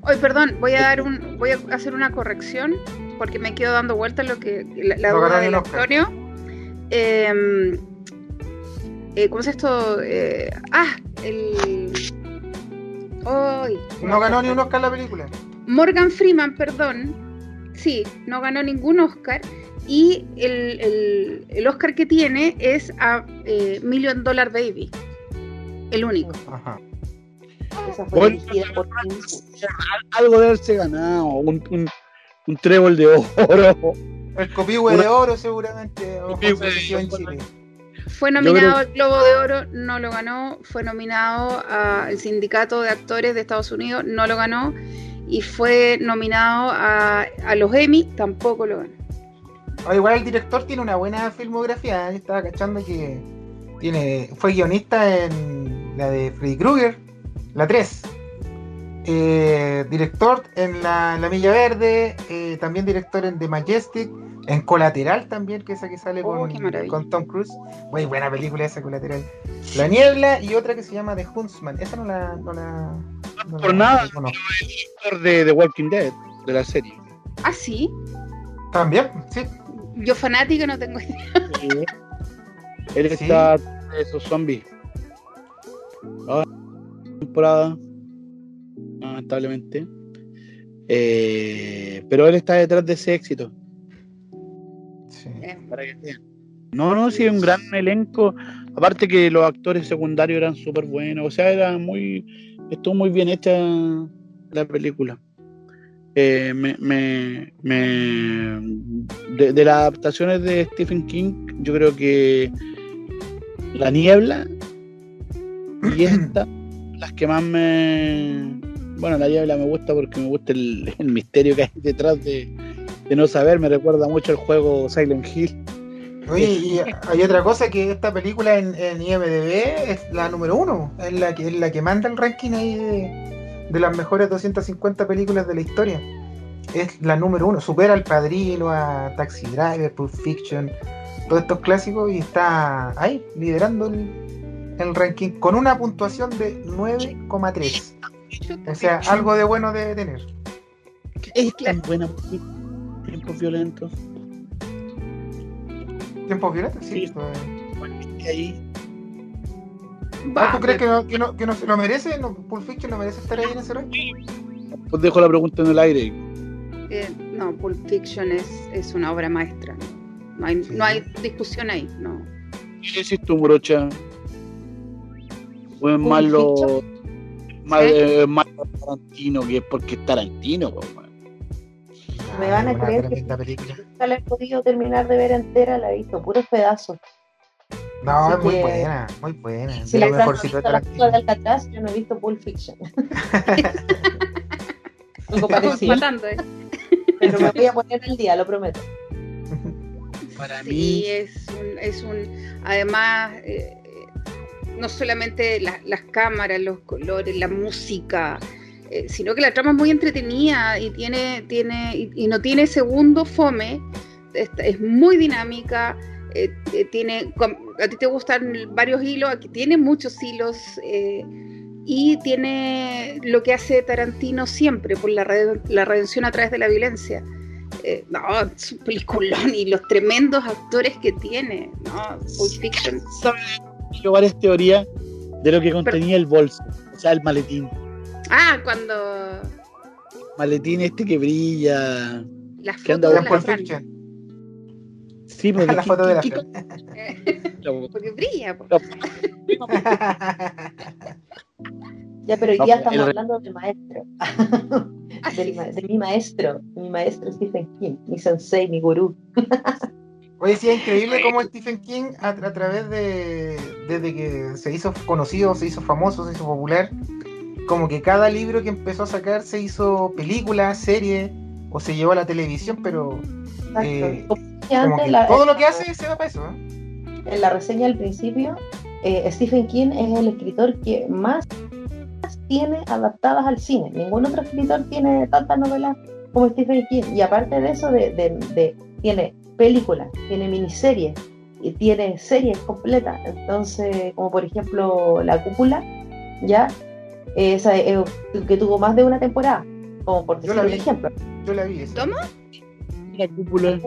Hoy, perdón, voy a dar un, voy a hacer una corrección porque me quedo dando vueltas lo que la, la No duda del. Antonio. Eh, eh, ¿Cómo es esto? Eh, ah, el. No ganó ni un Oscar la película. Morgan Freeman, perdón. Sí, no ganó ningún Oscar. Y el, el- el Oscar que tiene es a eh, Million Dollar Baby. El único. Ajá. Esa fue Bueno. por. Algo de haberse ganado. Un, un, un trébol de oro. El copihue de oro seguramente. o Copihue José Lucio en de Chile. Fue nominado creo- al Globo de Oro, no lo ganó. Fue nominado al Sindicato de Actores de Estados Unidos, no lo ganó. Y fue nominado a, a los Emmy, tampoco lo ganó. O igual el director tiene una buena filmografía. ¿eh? Estaba cachando que tiene fue guionista en la de Freddy Krueger, la 3. Eh, director en la, La Milla Verde, eh, también director en The Majestic, en Colateral también, que es esa que sale Oh, con, Tom Cruise. Muy buena película esa Colateral. La Niebla y otra que se llama The Huntsman. Esa no la. No la no por la- nada. no conozco. de The Walking Dead, de la serie. Ah, sí. También, sí. Yo fanática no tengo idea. Él Sí. está de esos zombies. Ahora, temporada. Lamentablemente. Eh, pero él está detrás de ese éxito. sí. Eh, Para que vean. No, no, sí, un gran elenco. Aparte que los actores secundarios eran súper buenos. O sea, era muy. Estuvo muy bien hecha la película. Eh, me, me, me- de, de las adaptaciones de Stephen King, yo creo que La Niebla y esta, las que más me. Bueno, La Niebla me gusta porque me gusta el, el misterio que hay detrás de, de no saber. Me recuerda mucho el juego Silent Hill. Oye, y hay otra cosa que esta película en, en IMDB es la número uno, es la que es la que manda el ranking ahí de, de las mejores 250 películas de la historia. Es la número uno, supera al Padrino, a Taxi Driver, Pulp Fiction, todos estos clásicos y está ahí liderando el, el ranking con una puntuación de 9,3. O sea, algo de bueno debe tener. Es tan buena tiempos violentos. Tiempos violentos, sí. Sí. pues. Ahí. Ah, va, ¿Tú crees que no, que no, que no se lo merece? ¿No, ¿Pulp Fiction no merece estar ahí en ese ranking? Pues dejo la pregunta en el aire. eh, no, Pulp Fiction es, es una obra maestra. No hay, no hay discusión ahí. No. ¿Qué Morocha? O es malo. Más, eh, más Tarantino, que es porque es Tarantino, po. Me van a Una creer que- película. Nunca la he podido terminar de ver entera, la he visto puros pedazos. No, Así es muy que- buena, muy buena. Si de la no mejorcito de. Alcatraz, yo no he visto Pulp Fiction. Algo parecido. empatando, ¿eh? Pero me voy a poner el día, lo prometo. Para Sí, mí, es un, es un además, eh, no solamente la- las cámaras, los colores, la música, eh, sino que la trama es muy entretenida y tiene, tiene, y, no tiene segundo fome, es, es muy dinámica, eh, eh, tiene, a ti te gustan varios hilos, aquí tiene muchos hilos, eh, y tiene lo que hace Tarantino siempre, por la, red- la redención a través de la violencia. No, es un peliculón y los tremendos actores que tiene, ¿no? Pulp Fiction. Yo varias teorías de lo que contenía el bolso, o sea, el maletín. Ah, cuando Maletín este que brilla. las ¿Qué anda fotos de la. Sí, pero La ¿qué- foto de la qué- Porque brilla. po. Ya, pero No, ya pero estamos el- hablando del maestro. Del ma- de mi maestro, mi maestro Stephen King, mi sensei, mi gurú. Oye, sí, es increíble cómo Stephen King, a, a través de. desde que se hizo conocido, se hizo famoso, se hizo popular, como que cada libro que empezó a sacar se hizo película, serie, o se llevó a la televisión, pero. Eh, Como que la- todo lo que hace se va para eso. ¿eh? en la reseña al principio, eh, Stephen King es el escritor que más tiene adaptadas al cine. Ningún otro escritor tiene tantas novelas como Stephen King. Y aparte de eso, de, de- de- tiene películas, tiene miniseries y tiene series completas. Entonces, como por ejemplo La Cúpula, ya, esa eh, que tuvo más de una temporada, como por Yo decir la un vi. ejemplo. Yo la vi esa. ¿Toma? La cúpula.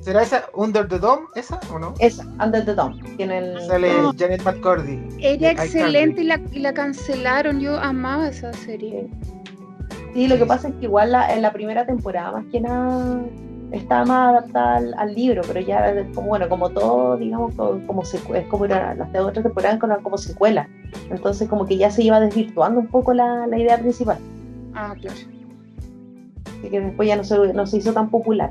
¿Será esa Under the Dome, esa o no? Esa, Under the Dome. Tiene el... Sale Janet McCordy. Era excelente y la, y la cancelaron. Yo amaba esa serie. Sí, lo que pasa es que igual la, en la primera temporada, más que nada, está más adaptada al, al libro, pero ya, como, bueno, como todo, digamos, co- como, secu- es como era, las otras temporadas como, como secuela. Entonces, como que ya se iba desvirtuando un poco la, la idea principal. Ah, claro. Así que después ya no se, no se hizo tan popular.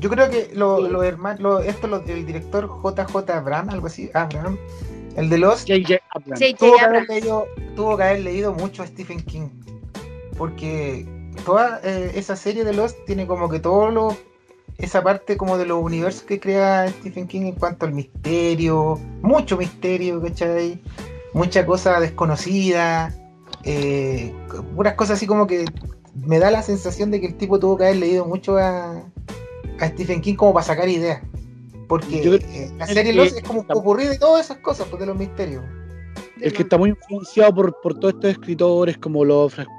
Yo creo que lo- Sí. los hermanos, lo- esto lo, el director JJ Abraham, algo así, Abraham, el de los J.J. Abrams. J.J. tuvo que, haber Abrams. leído, tuvo que haber leído mucho a Stephen King. Porque toda eh, esa serie de Lost tiene como que todo lo, esa parte como de los universos que crea Stephen King en cuanto al misterio, mucho misterio, ¿cachai? Mucha cosa desconocida, eh, puras cosas así como que me da la sensación de que el tipo tuvo que haber leído mucho a, a Stephen King como para sacar ideas. Porque Yo eh, la serie Lost es como un popurrí de todas esas cosas, pues de los misterios. El que está muy influenciado por, por todos estos escritores como Lovecraft,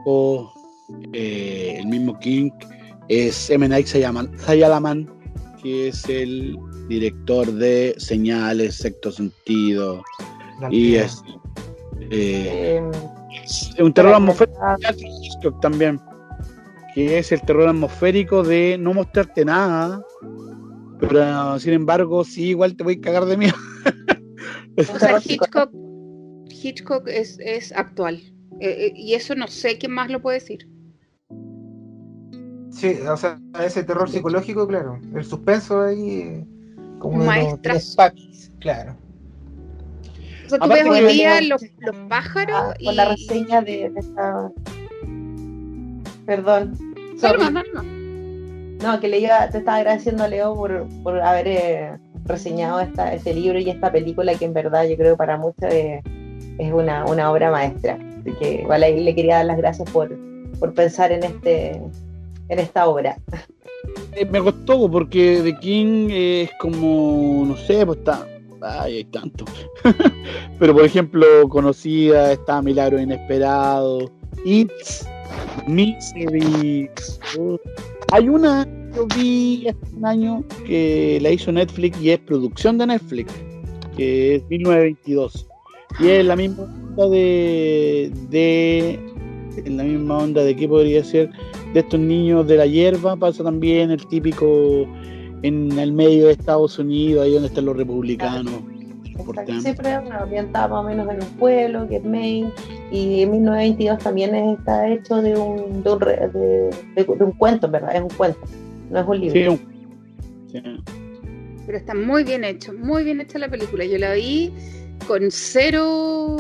eh, el mismo King, es M. Night Shyamalan, que es el director de Señales, Sexto Sentido, La y es, eh, Eh, es un terror atmosférico también, que es el terror atmosférico de no mostrarte nada, pero sin embargo, sí, igual te voy a cagar de miedo. O sea, Hitchcock, Hitchcock es, es actual. Eh, eh, y eso no sé quién más lo puede decir. Sí, o sea, ese terror psicológico, claro. El suspenso ahí, como Un de los claro. O sea, tú Aparte ves hoy que- día los, los pájaros ah, y... con la reseña de, de esta. Perdón. No, sorry. no, no, no. No, que le iba, te estaba agradeciendo a Leo por, por haber eh, reseñado esta, este libro y esta película que en verdad yo creo para muchos eh, es una, una obra maestra. Así que igual ahí le quería dar las gracias por, por pensar en este en esta obra. Eh, me costó porque The King es como, no sé, pues está. Ay, hay tanto. Pero por ejemplo, conocida, está Milagro Inesperado, It's, Misery. uh, Hay una que yo vi hace un año que la hizo Netflix y es producción de Netflix, que es 1922. Y es la misma onda de. de en la misma onda de qué podría ser de estos niños de la hierba pasa también el típico en el medio de Estados Unidos, ahí donde están los republicanos. Siempre bueno, ambientada más o menos en un pueblo, que es Maine, y en 1922 también está hecho de un, de un, de- de- de un cuento, en verdad, es un cuento, no es un libro. Sí, un- sí. Pero está muy bien hecho, muy bien hecha la película. Yo la vi con cero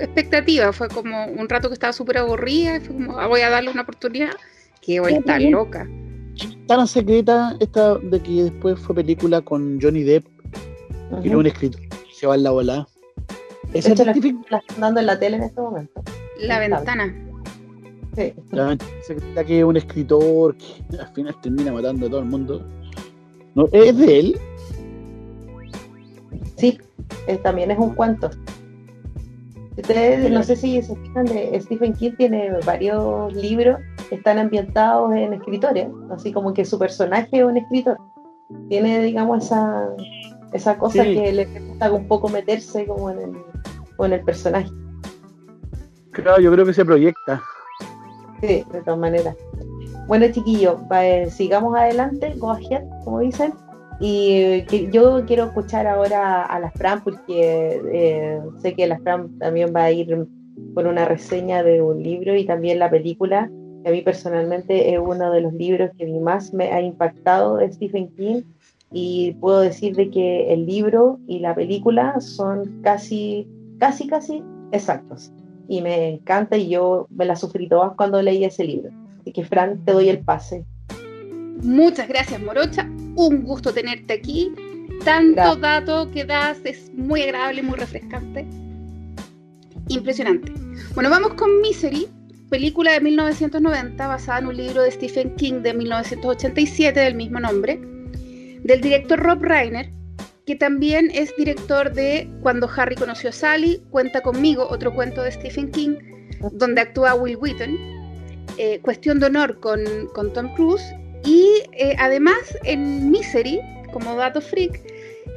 expectativa. Fue como un rato que estaba súper aburrida y fue como, "Ah, voy a darle una oportunidad. Que voy a estar bien. loca. Tan secreta esta de que después fue película con Johnny Depp, Ujú. que era un escritor que se va en la volada. De Esa hecho, la, típica están dando en la tele en este momento. La ventana. Sí. la secreta que es un escritor que al final termina matando a todo el mundo. No, ¿Es de él? Sí, eh, también es un cuento. Ustedes, no sé si se fijan, de Stephen King tiene varios libros que están ambientados en escritores, así como que su personaje es un escritor. Tiene, digamos, esa, esa cosa Sí. que le gusta un poco meterse como en el, como en el personaje. Claro, yo creo que se proyecta. Sí, de todas maneras. Bueno, chiquillos, eh, sigamos adelante, go ahead, como dicen. Y yo quiero escuchar ahora a la Fran porque eh, sé que la Fran también va a ir por una reseña de un libro y también la película, que a mí personalmente es uno de los libros que más me ha impactado de Stephen King y puedo decir de que el libro y la película son casi, casi, casi exactos. Y me encanta y yo me la sufrí todas cuando leí ese libro. Así que Fran, te doy el pase. Muchas gracias, Morocha. Un gusto tenerte aquí. Tanto dato que das es muy agradable, muy refrescante. Impresionante. Bueno, vamos con Misery, película de 1990 basada en un libro de Stephen King de 1987 del mismo nombre, del director Rob Reiner, que también es director de Cuando Harry conoció a Sally, Cuenta conmigo, otro cuento de Stephen King, donde actúa Will Wheaton, eh, Cuestión de Honor con, con Tom Cruise y eh, además en Misery, como dato freak,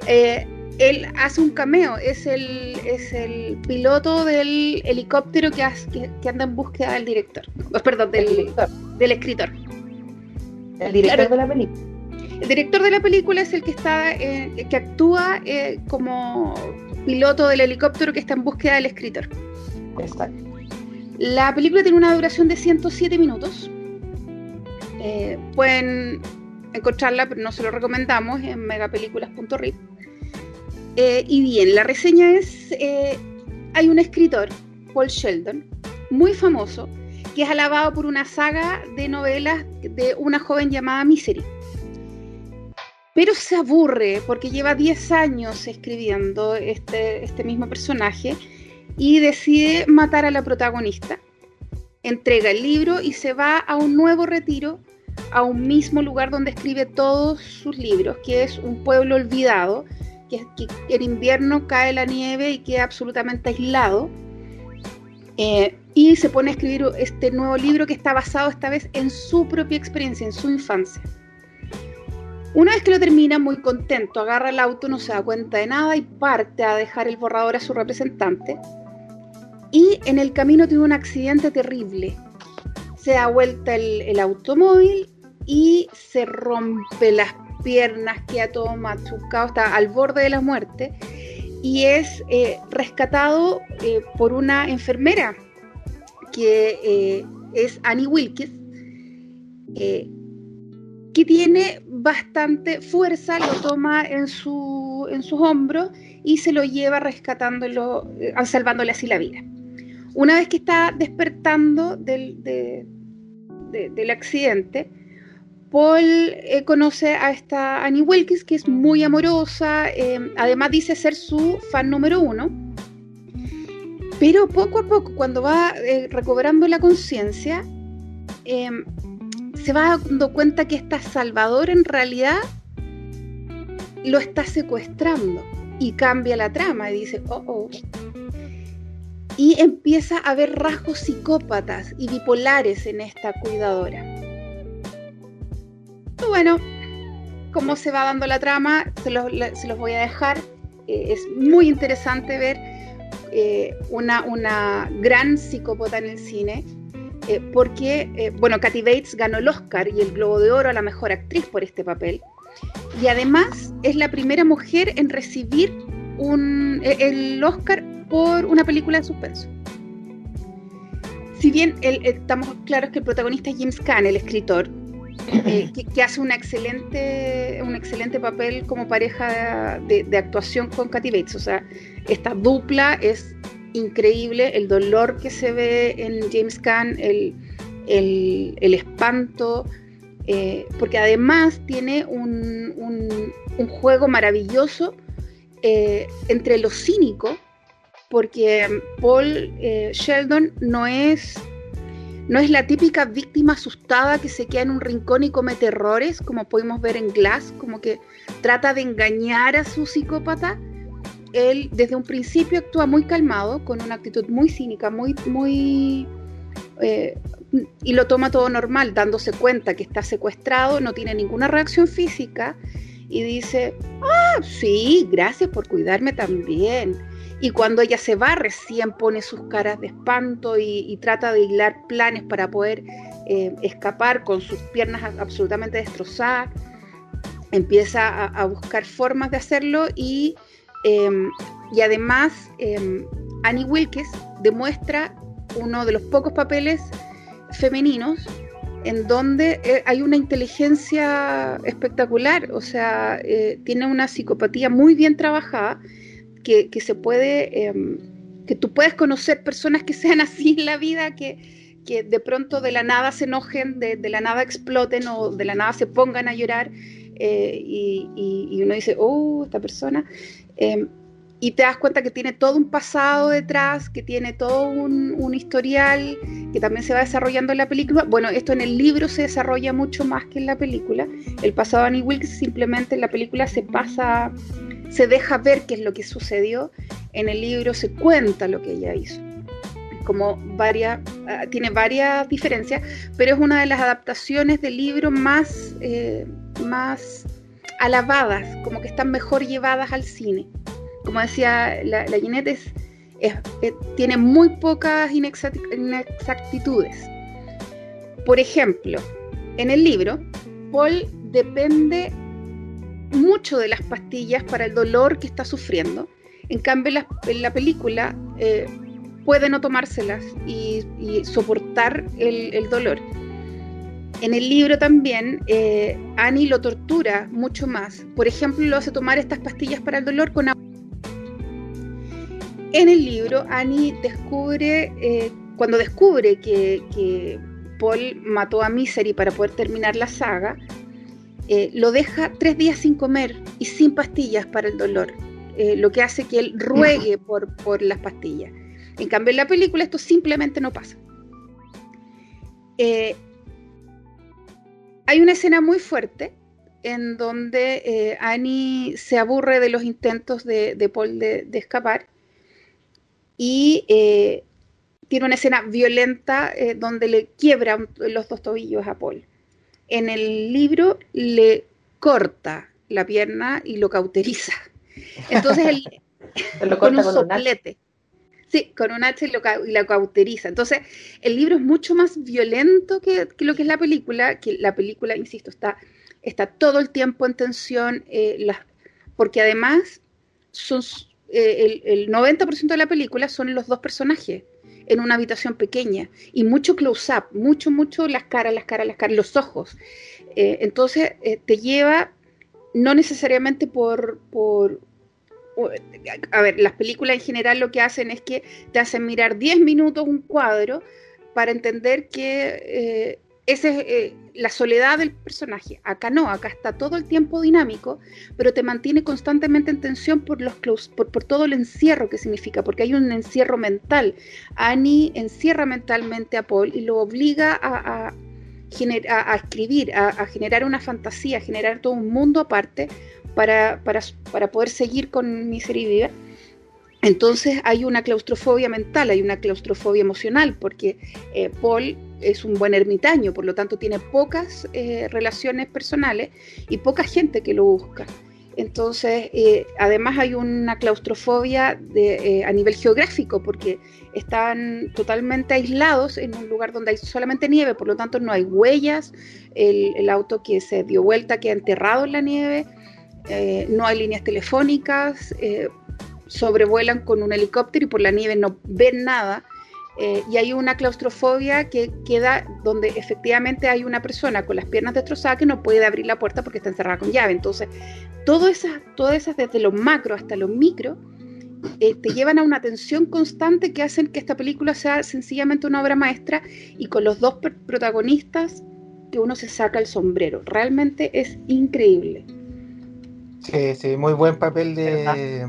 eh, él hace un cameo, es el, es el piloto del helicóptero que, que, anda en búsqueda del director, oh, perdón, del, director. del escritor. El director de la película. El director de la película es el que está, eh, que actúa como piloto del helicóptero que está en búsqueda del escritor. Exacto. La película tiene una duración de 107 minutos. Eh, pueden encontrarla, pero no se lo recomendamos, en megapelículas.rip. Eh, y bien, la reseña es, eh, hay un escritor, Paul Sheldon, muy famoso, que es alabado por una saga de novelas de una joven llamada Misery. Pero se aburre porque lleva 10 años escribiendo este, este mismo personaje y decide matar a la protagonista. Entrega el libro y se va a un nuevo retiro a un mismo lugar donde escribe todos sus libros, que es un pueblo olvidado, que, en invierno cae la nieve y queda absolutamente aislado. Eh, y se pone a escribir este nuevo libro que está basado esta vez en su propia experiencia, en su infancia. Una vez que lo termina, muy contento, agarra el auto, no se da cuenta de nada y parte a dejar el borrador a su representante. Y en el camino tiene un accidente terrible. Se da vuelta el, el automóvil y se rompe las piernas, queda todo machucado, está al borde de la muerte y es eh, rescatado eh, por una enfermera que eh, es Annie Wilkes, que tiene bastante fuerza, lo toma en, su, en sus hombros y se lo lleva rescatándolo, salvándole así la vida. Una vez que está despertando del, del accidente, Paul eh, conoce a esta Annie Wilkes, que es muy amorosa, eh, además dice ser su fan número uno. Pero poco a poco, cuando va eh, recobrando la conciencia, se va dando cuenta que esta Salvador en realidad lo está secuestrando y cambia la trama y dice, oh, oh. Y empieza a ver rasgos psicópatas y bipolares en esta cuidadora bueno, cómo se va dando la trama, se los, voy a dejar. Eh, es muy interesante ver eh, una, una, gran psicópata en el cine, eh, porque, bueno, Kathy Bates ganó el Oscar y el Globo de Oro a la mejor actriz por este papel. Y además es la primera mujer en recibir un, el Oscar por una película de suspenso. Si bien estamos claros que el protagonista es James Caan, el escritor, eh, que, hace un excelente, un excelente papel como pareja de, actuación con Katy Bates. O sea, esta dupla es increíble, el dolor que se ve en James Caan, el, espanto, eh, porque además tiene un, juego maravilloso eh, entre lo cínico, porque Paul Sheldon no es no es la típica víctima asustada que se queda en un rincón y comete errores, como pudimos ver en Glass, como que trata de engañar a su psicópata. Él desde un principio actúa muy calmado, con una actitud muy cínica, muy, muy... Eh, y lo toma todo normal, dándose cuenta que está secuestrado, no tiene ninguna reacción física y dice, ah, sí, gracias por cuidarme también y cuando ella se va recién pone sus caras de espanto y, trata de hilar planes para poder eh, escapar con sus piernas absolutamente destrozadas. empieza a, buscar formas de hacerlo y, em, y además em, Annie Wilkes demuestra uno de los pocos papeles femeninos en donde eh, hay una inteligencia espectacular, o sea, eh, tiene una psicopatía muy bien trabajada, que, se puede, em, que tú puedes conocer personas que sean así en la vida, que, que de pronto de la nada se enojen, de, la nada exploten o de la nada se pongan a llorar eh, y, y, uno dice, oh, esta persona. Em, y te das cuenta que tiene todo un pasado detrás, que tiene todo un, historial, que también se va desarrollando en la película. Bueno, esto en el libro se desarrolla mucho más que en la película. El pasado de Annie Wilkes simplemente en la película se pasa, se deja ver qué es lo que sucedió. En el libro se cuenta lo que ella hizo. Como ah, tiene varias diferencias, pero es una de las adaptaciones del libro más, eh, más alabadas, como que están mejor llevadas al cine como decía la, la tiene muy pocas inexactitudes. Por ejemplo, en el libro, Paul depende mucho de las pastillas para el dolor que está sufriendo. En cambio, en la película eh, puede no tomárselas y, soportar el, dolor. En el libro también, eh, Annie lo tortura mucho más. Por ejemplo, lo hace tomar estas pastillas para el dolor con agua en el libro, Annie descubre, eh, cuando descubre que, Paul mató a Misery para poder terminar la saga, eh, lo deja tres días sin comer y sin pastillas para el dolor, eh, lo que hace que él ruegue por, por las pastillas. En cambio, en la película esto simplemente no pasa. hay una escena muy fuerte en donde Annie se aburre de los intentos de, Paul de, escapar y eh, tiene una escena violenta eh, donde le quiebra los dos tobillos a Paul. En el libro le corta la pierna y lo cauteriza. Entonces él lo con un soplete. Sí, con un hacha y lo, la cauteriza. Entonces, el libro es mucho más violento que, lo que es la película, que la película, insisto, está, está todo el tiempo en tensión, eh, porque además son eh, el, 90% de la película son los dos personajes en una habitación pequeña y mucho close-up, mucho, mucho las caras, las caras, las caras, los ojos. Eh, entonces eh, te lleva, no necesariamente por, por, a ver, las películas en general lo que hacen es que te hacen mirar 10 minutos un cuadro para entender que esa es eh, la soledad del personaje. Acá no, acá está todo el tiempo dinámico, pero te mantiene constantemente en tensión por, los por, por todo el encierro que significa, porque hay un encierro mental. Annie encierra mentalmente a Paul y lo obliga a, a, a escribir, a, generar una fantasía, a generar todo un mundo aparte para, para, para poder seguir con Misery Viva. Entonces hay una claustrofobia mental, hay una claustrofobia emocional, porque eh, Paul es un buen ermitaño, por lo tanto tiene pocas eh, relaciones personales y poca gente que lo busca. Entonces, eh, además hay una claustrofobia de, a nivel geográfico, porque están totalmente aislados en un lugar donde hay solamente nieve, por lo tanto no hay huellas, el, auto que se dio vuelta queda enterrado en la nieve, no hay líneas telefónicas, sobrevuelan con un helicóptero y por la nieve no ven nada. Eh, y hay una claustrofobia que queda donde efectivamente hay una persona con las piernas destrozadas que no puede abrir la puerta porque está encerrada con llave. Entonces, todo esas, todas esas, desde lo macro hasta lo micro, eh, te llevan a una tensión constante que hacen que esta película sea sencillamente una obra maestra y con los dos protagonistas que uno se saca el sombrero. Realmente es increíble. Sí, sí, muy buen papel de,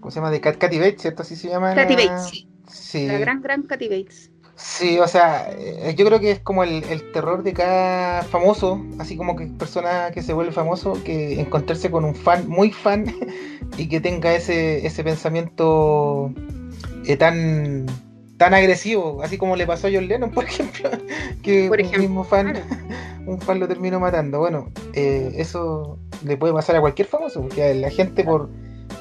¿cómo se llama? De Katy Bates, ¿cierto? Así se llama. Katy Bates, sí. La gran, gran Katy Bates. Sí, o sea, eh, yo creo que es como el, terror de cada famoso, así como que persona que se vuelve famoso, que encontrarse con un fan muy fan y que tenga ese, ese pensamiento eh, tan tan agresivo, así como le pasó a John Lennon, por ejemplo, que por ejemplo, un mismo fan, un fan lo terminó matando. Bueno, eh, eso le puede pasar a cualquier famoso, porque la gente por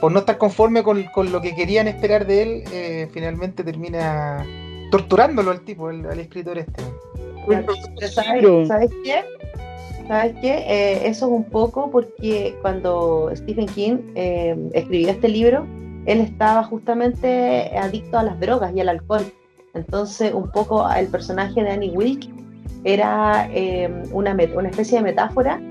por no estar conforme con, lo que querían esperar de él, eh, finalmente termina torturándolo al tipo, al escritor este. ¿Sabes, ¿Sabes qué? ¿Sabes qué? Eh, eso es un poco porque cuando Stephen King eh, escribió este libro, él estaba justamente adicto a las drogas y al alcohol. Entonces, un poco el personaje de Annie Wilk era eh, una, una especie de metáfora,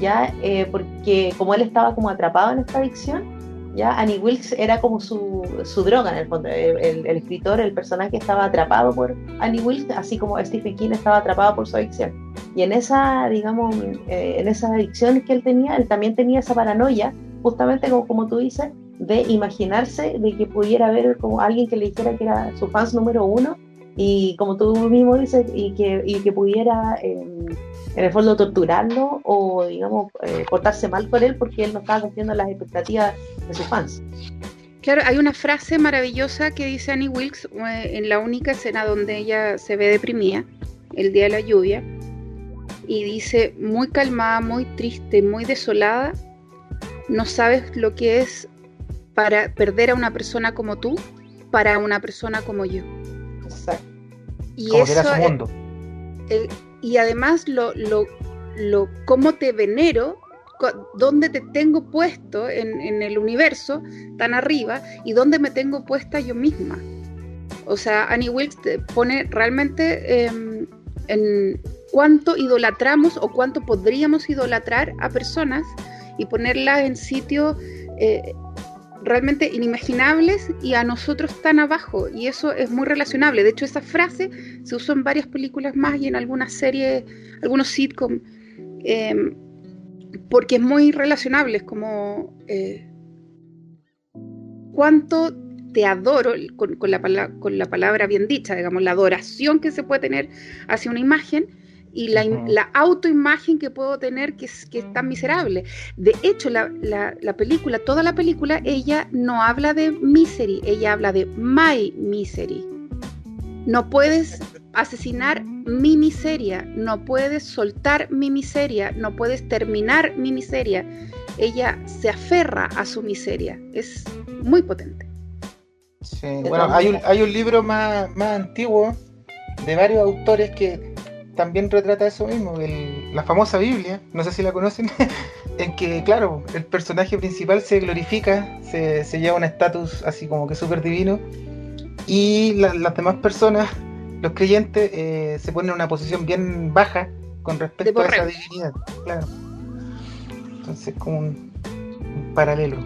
ya porque como él estaba como atrapado en esta adicción, ya Annie Wilkes era como su, su droga en el fondo. El, el, escritor, el personaje estaba atrapado por Annie Wilkes, así como Stephen King estaba atrapado por su adicción. Y en esa, digamos, eh, en esas adicciones que él tenía, él también tenía esa paranoia, justamente como, como tú dices, de imaginarse de que pudiera haber como alguien que le dijera que era su fans número uno y como tú mismo dices, y que, y que pudiera eh, en el fondo torturarlo o, digamos, eh, portarse mal por él porque él no estaba cumpliendo las expectativas de sus fans. Claro, hay una frase maravillosa que dice Annie Wilkes eh, en la única escena donde ella se ve deprimida, el día de la lluvia, y dice, muy calmada, muy triste, muy desolada, no sabes lo que es para perder a una persona como tú para una persona como yo. Y como eso, que era su mundo. El, y además lo, lo, lo cómo te venero, dónde te tengo puesto en, en, el universo tan arriba y dónde me tengo puesta yo misma. O sea, Annie Wilkes te pone realmente eh, en cuánto idolatramos o cuánto podríamos idolatrar a personas y ponerlas en sitios eh, realmente inimaginables y a nosotros tan abajo. Y eso es muy relacionable. De hecho, esa frase se usó en varias películas más y en algunas series, algunos sitcoms, eh, porque es muy relacionable. Es como eh, cuánto te adoro con, con, la, con la palabra bien dicha, digamos, la adoración que se puede tener hacia una imagen y la, la, autoimagen que puedo tener que es, que es tan miserable. De hecho, la, la, la, película, toda la película, ella no habla de misery, ella habla de my misery. No puedes asesinar mi miseria, no puedes soltar mi miseria, no puedes terminar mi miseria. Ella se aferra a su miseria. Es muy potente. Sí, bueno, hay un, hay un libro más, más antiguo de varios autores que también retrata eso mismo, el, la famosa Biblia, no sé si la conocen, en que, claro, el personaje principal se glorifica, se, se lleva un estatus así como que súper divino, y la, las demás personas, los creyentes, eh, se ponen en una posición bien baja con respecto a esa divinidad, claro. Entonces, como un, un paralelo.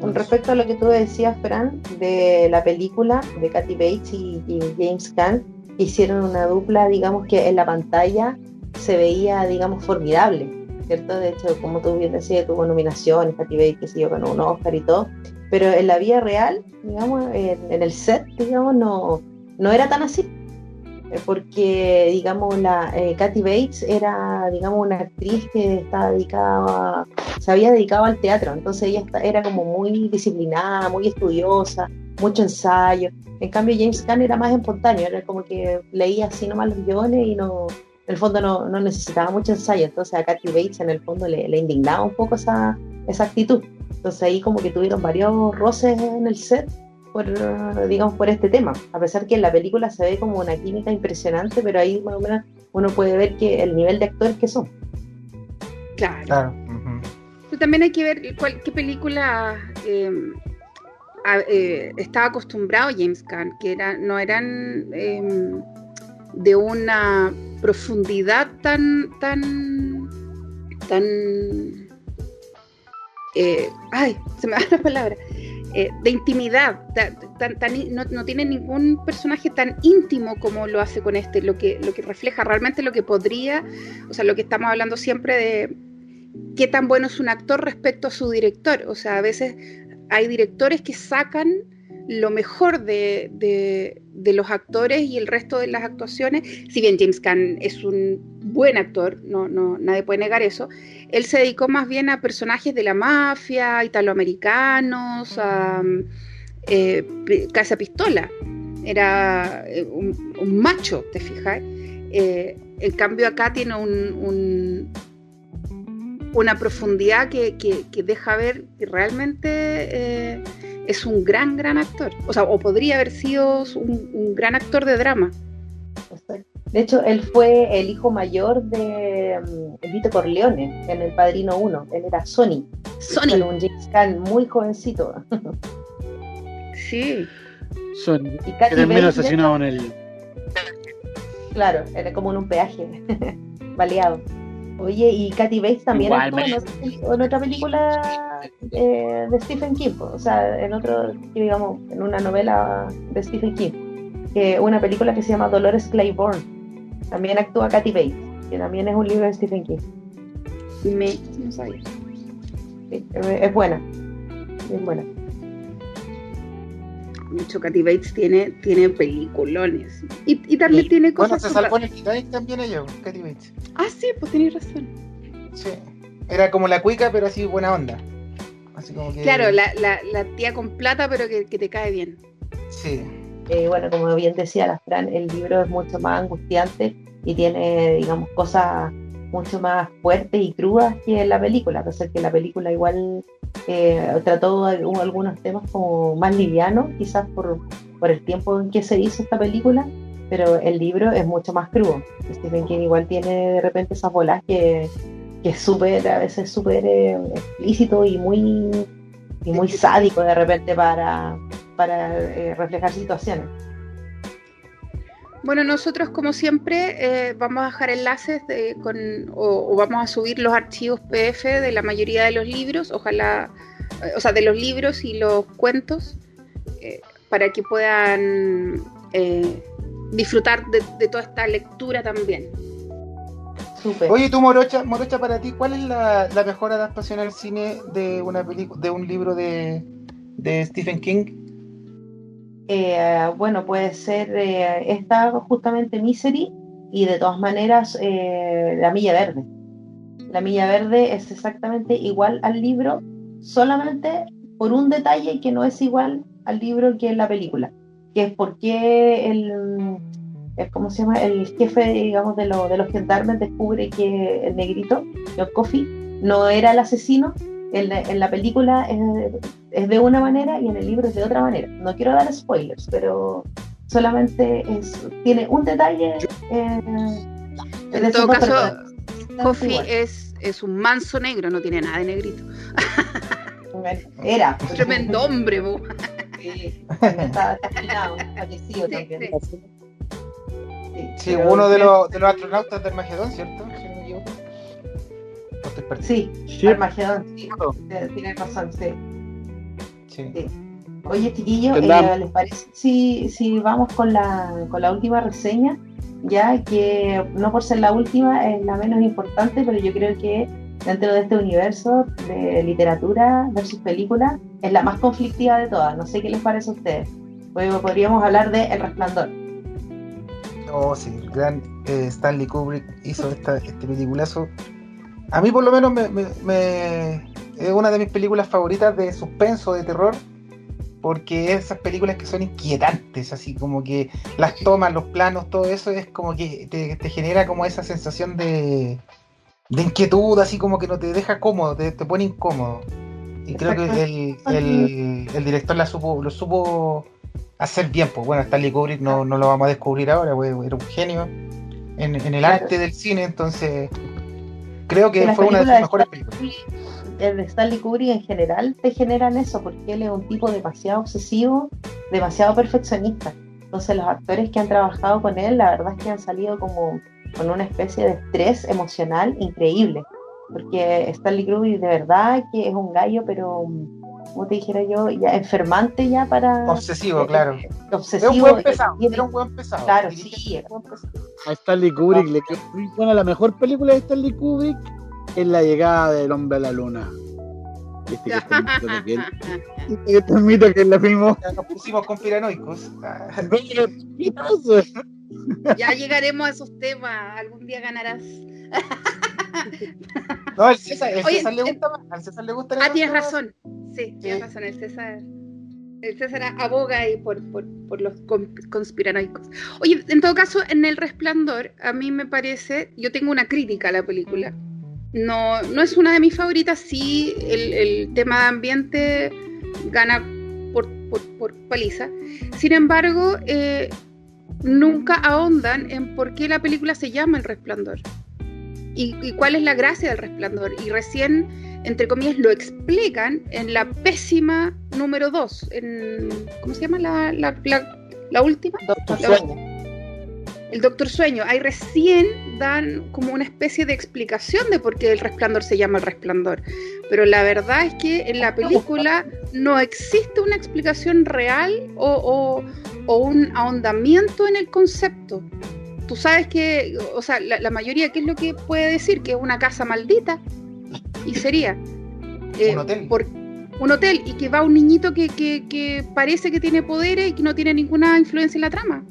Con respecto a lo que tú decías, Fran, de la película de Kathy Bates y, y James Caan, hicieron una dupla, digamos que en la pantalla se veía, digamos, formidable, ¿cierto? De hecho, como tú bien decías, tuvo nominaciones, Katy Bates, que se yo, ganó un Oscar y todo, pero en la vida real, digamos, en, en el set, digamos, no, no era tan así, eh, porque, digamos, la eh, Kathy Bates era, digamos, una actriz que estaba dedicada, se había dedicado al teatro, entonces ella era como muy disciplinada, muy estudiosa, mucho ensayo. En cambio, James Caan era más espontáneo, era como que leía así nomás los guiones y no, en el fondo no, no necesitaba mucho ensayo. Entonces a Kathy Bates en el fondo le, le, indignaba un poco esa, esa actitud. Entonces ahí como que tuvieron varios roces en el set por, digamos, por este tema. A pesar que en la película se ve como una química impresionante, pero ahí más o menos uno puede ver que el nivel de actores que son. Claro. claro. Uh -huh. También hay que ver cuál, qué película eh, eh, estaba acostumbrado James Caan, que era, no eran eh, de una profundidad tan, tan, tan, eh, ay, se me da la palabra, eh, de intimidad, tan, tan, no, no, tiene ningún personaje tan íntimo como lo hace con este, lo que, lo que refleja realmente lo que podría, o sea, lo que estamos hablando siempre de qué tan bueno es un actor respecto a su director, o sea, a veces hay directores que sacan lo mejor de, los actores y el resto de las actuaciones. Si bien James Caan es un buen actor, no, nadie puede negar eso, él se dedicó más bien a personajes de la mafia, italoamericanos, a eh, Casa Pistola. Era eh, un, macho, ¿te fijas? Eh, en cambio acá tiene un una profundidad que, que, que, deja ver que realmente eh, es un gran, gran actor. O sea, o podría haber sido un, un gran actor de drama. De hecho, él fue el hijo mayor de um, Vito Corleone en El Padrino 1. Él era Sony. Sony. Era un James Caan muy jovencito. Sí. Son, Y Bates, asesinado en el. claro, era como en un peaje, baleado. Oye, y Katy Bates también Igual, actuó en, otra- en otra película eh, de Stephen King, o sea, en otro, digamos, en una novela de Stephen King, que una película que se llama Dolores Claiborne. También actúa Katy Bates, que también es un libro de Stephen King. Me, no sabía. Sí, es es buena, bien buena. Katy Bates tiene, tiene peliculones. Y, y también Y, tiene Bueno, cosas. se salvó en el Titanic también ella, Katy Bates. Ah, sí, pues tenés razón. Sí. Era como la cuica, pero así buena onda. Así como que. Claro, la, la, la tía con plata, pero que, que te cae bien. Sí. Eh, bueno, como bien decía la Fran, el libro es mucho más angustiante y tiene, digamos, cosas mucho más fuertes y crudas que la película, a pesar que la película igual eh, trató algunos temas como más livianos, quizás por, por el tiempo en que se hizo esta película, pero el libro es mucho más crudo. Stephen King igual tiene de repente esas bolas que, que es súper, a veces súper eh, explícito y muy, y muy sádico de repente para, para eh, reflejar situaciones. Bueno, nosotros como siempre eh, vamos a dejar enlaces de- con, o, o vamos a subir los archivos PDF de la mayoría de los libros, ojalá, eh, o sea, de los libros y los cuentos, eh, para que puedan eh, disfrutar de, de toda esta lectura también. Súper. Oye, tú, Morocha, Morocha, para ti, ¿cuál es la, la mejor adaptación al cine de una película, de un libro de, de Stephen King? Eh, bueno, puede ser eh, esta justamente Misery y de todas maneras eh, La Milla Verde. La Milla Verde es exactamente igual al libro, solamente por un detalle que no es igual al libro que en la película, que es porque el, ¿cómo se llama? El jefe, digamos, de, lo- de los gendarmes descubre que el negrito, John Coffey, no era el asesino. En la, en la película es, es de una manera y en el libro es de otra manera. No quiero dar spoilers, pero solamente es, tiene un detalle. eh, En todo caso. Coffee es, es un manso negro, no tiene nada de negrito. Era. Tremendo hombre, bu. Sí, está, está afinado, fallecido Sí, también. sí. Sí, Sí, uno de los, de los astronautas del Magedón, ¿cierto? Si estoy perdido. Sí, Sí, Armagedón, sí, tienes razón, sí. Sí. Sí. Oye, chiquillos, eh, ¿les parece si, si vamos con la, con la última reseña? Ya que no por ser la última es la menos importante, pero yo creo que dentro de este universo de literatura versus película es la más conflictiva de todas. No sé qué les parece a ustedes. Pues podríamos hablar de El Resplandor. Oh, sí, el gran eh, Stanley Kubrick hizo esta, este peliculazo. A mí por lo menos me, me- me- es una de mis películas favoritas de suspenso, de terror, porque esas películas que son inquietantes, así como que las tomas, los planos, todo eso es como que te, te genera como esa sensación de, de inquietud, así como que no te deja cómodo, te, te pone incómodo. Y creo que el, el- el director la supo, lo supo hacer bien, pues bueno, Stanley Kubrick no, no lo vamos a descubrir ahora, pues, era un genio en, en el arte del cine, entonces creo que las fue una de sus mejores películas. el de Stanley Kubrick en general te generan eso, porque él es un tipo demasiado obsesivo, demasiado perfeccionista. Entonces los actores que han trabajado con él, la verdad es que han salido como con una especie de estrés emocional increíble. Porque Stanley Kubrick de verdad que es un gallo, pero como te dijera yo, ya enfermante ya para... Obsesivo, claro. Obsesivo. Era un buen pesado, era un buen pesado. Claro, sí. un buen pesado. a Stanley Kubrick le quedó muy buena. La mejor película de Stanley Kubrick es la llegada del hombre a la luna. Este que está el mito de que él- este que el mito que la filmó. Ya Nos pusimos conspiranoicos. Ah, ya llegaremos a esos temas, algún día ganarás. No, el César, el Oye, César le gusta más. Al César le gusta Ah, tienes razón. Sí, tienes razón. El César, el César aboga ahí por, por, por los con- conspiranoicos. Oye, en todo caso, en El Resplandor, a mí me parece, yo tengo una crítica a la película. No, no es una de mis favoritas, sí, el, el tema de ambiente gana por, por, por paliza. Sin embargo, eh, nunca ahondan en por qué la película se llama El Resplandor y, y cuál es la gracia del Resplandor. Y recién, entre comillas, lo explican en la pésima número 2, en ¿cómo se llama la, la, la, la última? Doctor La- Sueño. El Doctor Sueño. Ahí recién dan como una especie de explicación de por qué el resplandor se llama el resplandor. Pero la verdad es que en la película no existe una explicación real o, o- o un ahondamiento en el concepto. Tú sabes que, o sea, la, la mayoría, ¿qué es lo que puede decir? Que es una casa maldita. Y sería. eh, Un hotel. por- un hotel y que va un niñito que, que- que parece que tiene poderes y que no tiene ninguna influencia en la trama.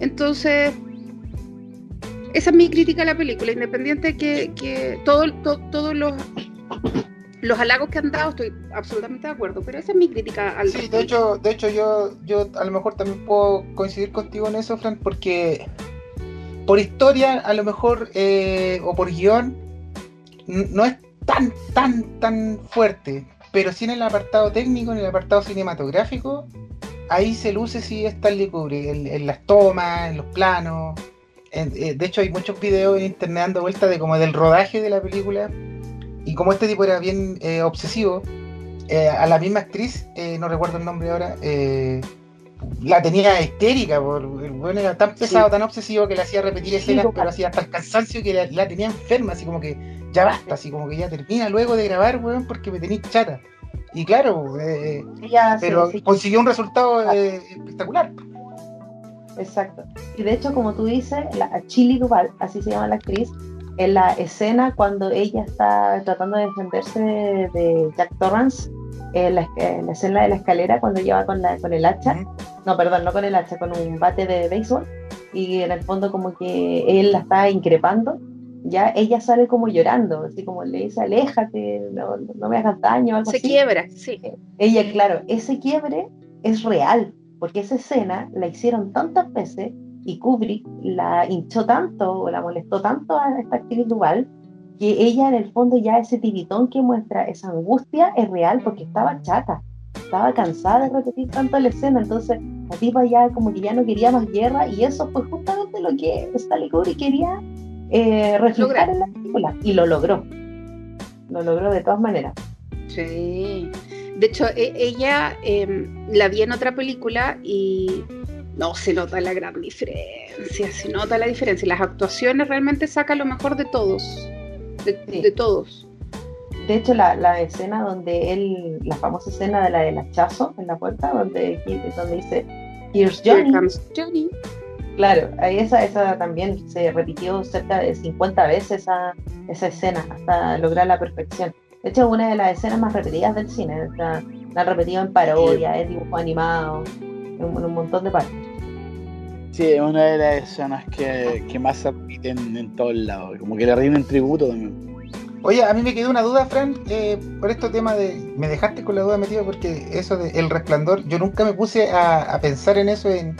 Entonces, esa es mi crítica a la película, independiente que, que todo- to- todos los, los halagos que han dado, estoy absolutamente de acuerdo, pero esa es mi crítica al Sí, de hecho, de hecho yo, yo a lo mejor también puedo coincidir contigo en eso, Fran, porque por historia, a lo mejor, eh, o por guion, no es tan, tan, tan fuerte, pero sí en el apartado técnico, en el apartado cinematográfico, ahí se luce sí Stanley Kubrick, en, en las tomas, en los planos. En- eh, de hecho, hay muchos videos en internet dando vuelta de como del rodaje de la película. Y como este tipo era bien eh, obsesivo, eh, a la misma actriz, eh, no recuerdo el nombre ahora, la tenía histérica, por, el weón era tan pesado, tan obsesivo que le hacía repetir Sí, escenas, total. pero hacía hasta el cansancio que la, la tenía enferma, así como que ya basta, así como que ya termina luego de grabar, weón, porque me tenéis chata. Y claro, eh, pero consiguió un resultado eh, espectacular. Exacto. Y de hecho, como tú dices, la Chili Duval, así se llama la actriz, en la escena cuando ella está tratando de defenderse de, de Jack Torrance, en la, en la escena de la escalera, cuando ella va con, la, con el hacha, no, perdón, no con el hacha, con un bate de béisbol, y en el fondo como que él la está increpando, ya ella sale como llorando, así como le dice, aléjate, no, no me hagas daño, algo se así. quiebra, sí. Ella, claro, ese quiebre es real, porque esa escena la hicieron tantas veces y Kubrick la hinchó tanto o la molestó tanto a esta actriz Duval que ella en el fondo ya ese tiritón que muestra, esa angustia es real porque estaba chata, estaba cansada de repetir tanto la escena, entonces la tipa ya como que ya no quería más guerra y eso fue justamente lo que Stanley Kubrick quería eh, reflejar Lograr. en la película y lo logró, lo logró de todas maneras. Sí. De hecho, e- ella eh, la vi en otra película y no se nota la gran diferencia, se nota la diferencia. Las actuaciones realmente sacan lo mejor de todos, de, Sí. de todos. De hecho, la, la escena donde él, la famosa escena de la del hachazo en la puerta, donde, donde dice Here's Here Johnny, comes Johnny. claro, ahí esa, esa también se repitió cerca de 50 veces esa, esa escena hasta lograr la perfección. De hecho, es una de las escenas más repetidas del cine, sea, la han repetido en parodia, en dibujo animado, en, en un montón de partes. Sí, es una de las escenas que, que más se repiten en todos lados. Como que le rinden tributo también. Oye, a mí me quedó una duda, Fran, eh, por este tema de. Me dejaste con la duda metida porque eso de El Resplandor, yo nunca me puse a, a pensar en eso, en,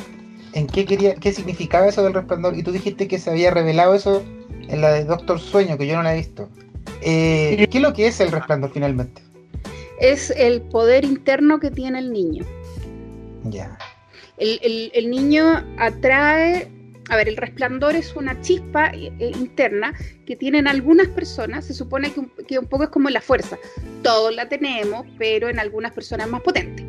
en qué quería, qué significaba eso del Resplandor. Y tú dijiste que se había revelado eso en la de Doctor Sueño, que yo no la he visto. Eh, ¿Qué es lo que es el Resplandor finalmente? Es el poder interno que tiene el niño. El, niño atrae, a ver, el resplandor es una chispa eh, eh, interna que tienen algunas personas, se supone que un, poco es como la fuerza, todos la tenemos, pero en algunas personas más potente.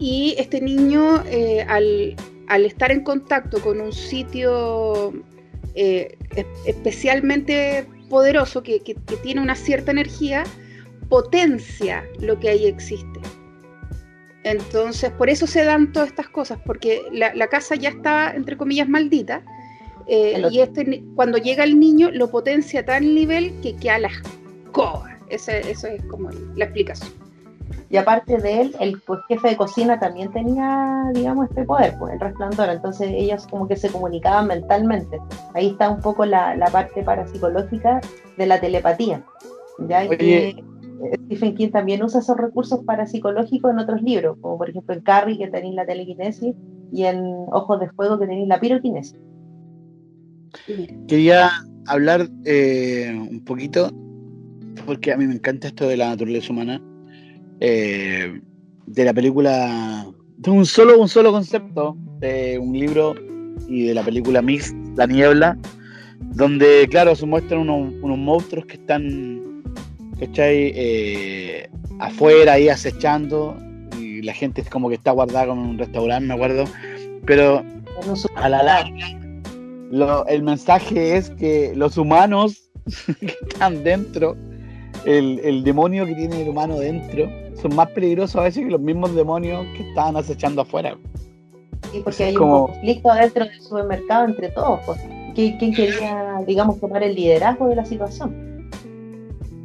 Y este niño, eh, al, estar en contacto con un sitio es- especialmente poderoso, que tiene una cierta energía, potencia lo que ahí existe. Entonces, por eso se dan todas estas cosas, porque la, la casa ya está, entre comillas, maldita. eh, y este, cuando llega el niño, lo potencia a tal nivel que queda la escoba. Ese, eso es como la explicación. Y aparte de él, el pues, jefe de cocina también tenía, digamos, este poder, pues, el resplandor. Entonces ellos como que se comunicaban mentalmente. Ahí está un poco la, la parte parapsicológica de la telepatía. Oye. que Stephen King también usa esos recursos parapsicológicos en otros libros, como por ejemplo en Carrie, que tenéis la telequinesis, y en Ojos de Fuego, que tenéis la piroquinesis. Quería hablar eh, un poquito, porque a mí me encanta esto de la naturaleza humana, eh, de la película de un solo, un solo concepto de un libro y de la película Mix, La Niebla, donde, claro, se muestran unos, unos monstruos que están, ¿cachai? Eh, afuera ahí acechando y la gente es como que está guardada con un restaurante, me acuerdo, pero a la larga lo- el mensaje es que los humanos que están dentro, el, el demonio que tiene el humano dentro, son más peligrosos a veces que los mismos demonios que estaban acechando afuera. Sí, porque hay como- un conflicto dentro del supermercado entre todos. Pues. ¿Quién, quién quería, digamos, tomar el liderazgo de la situación?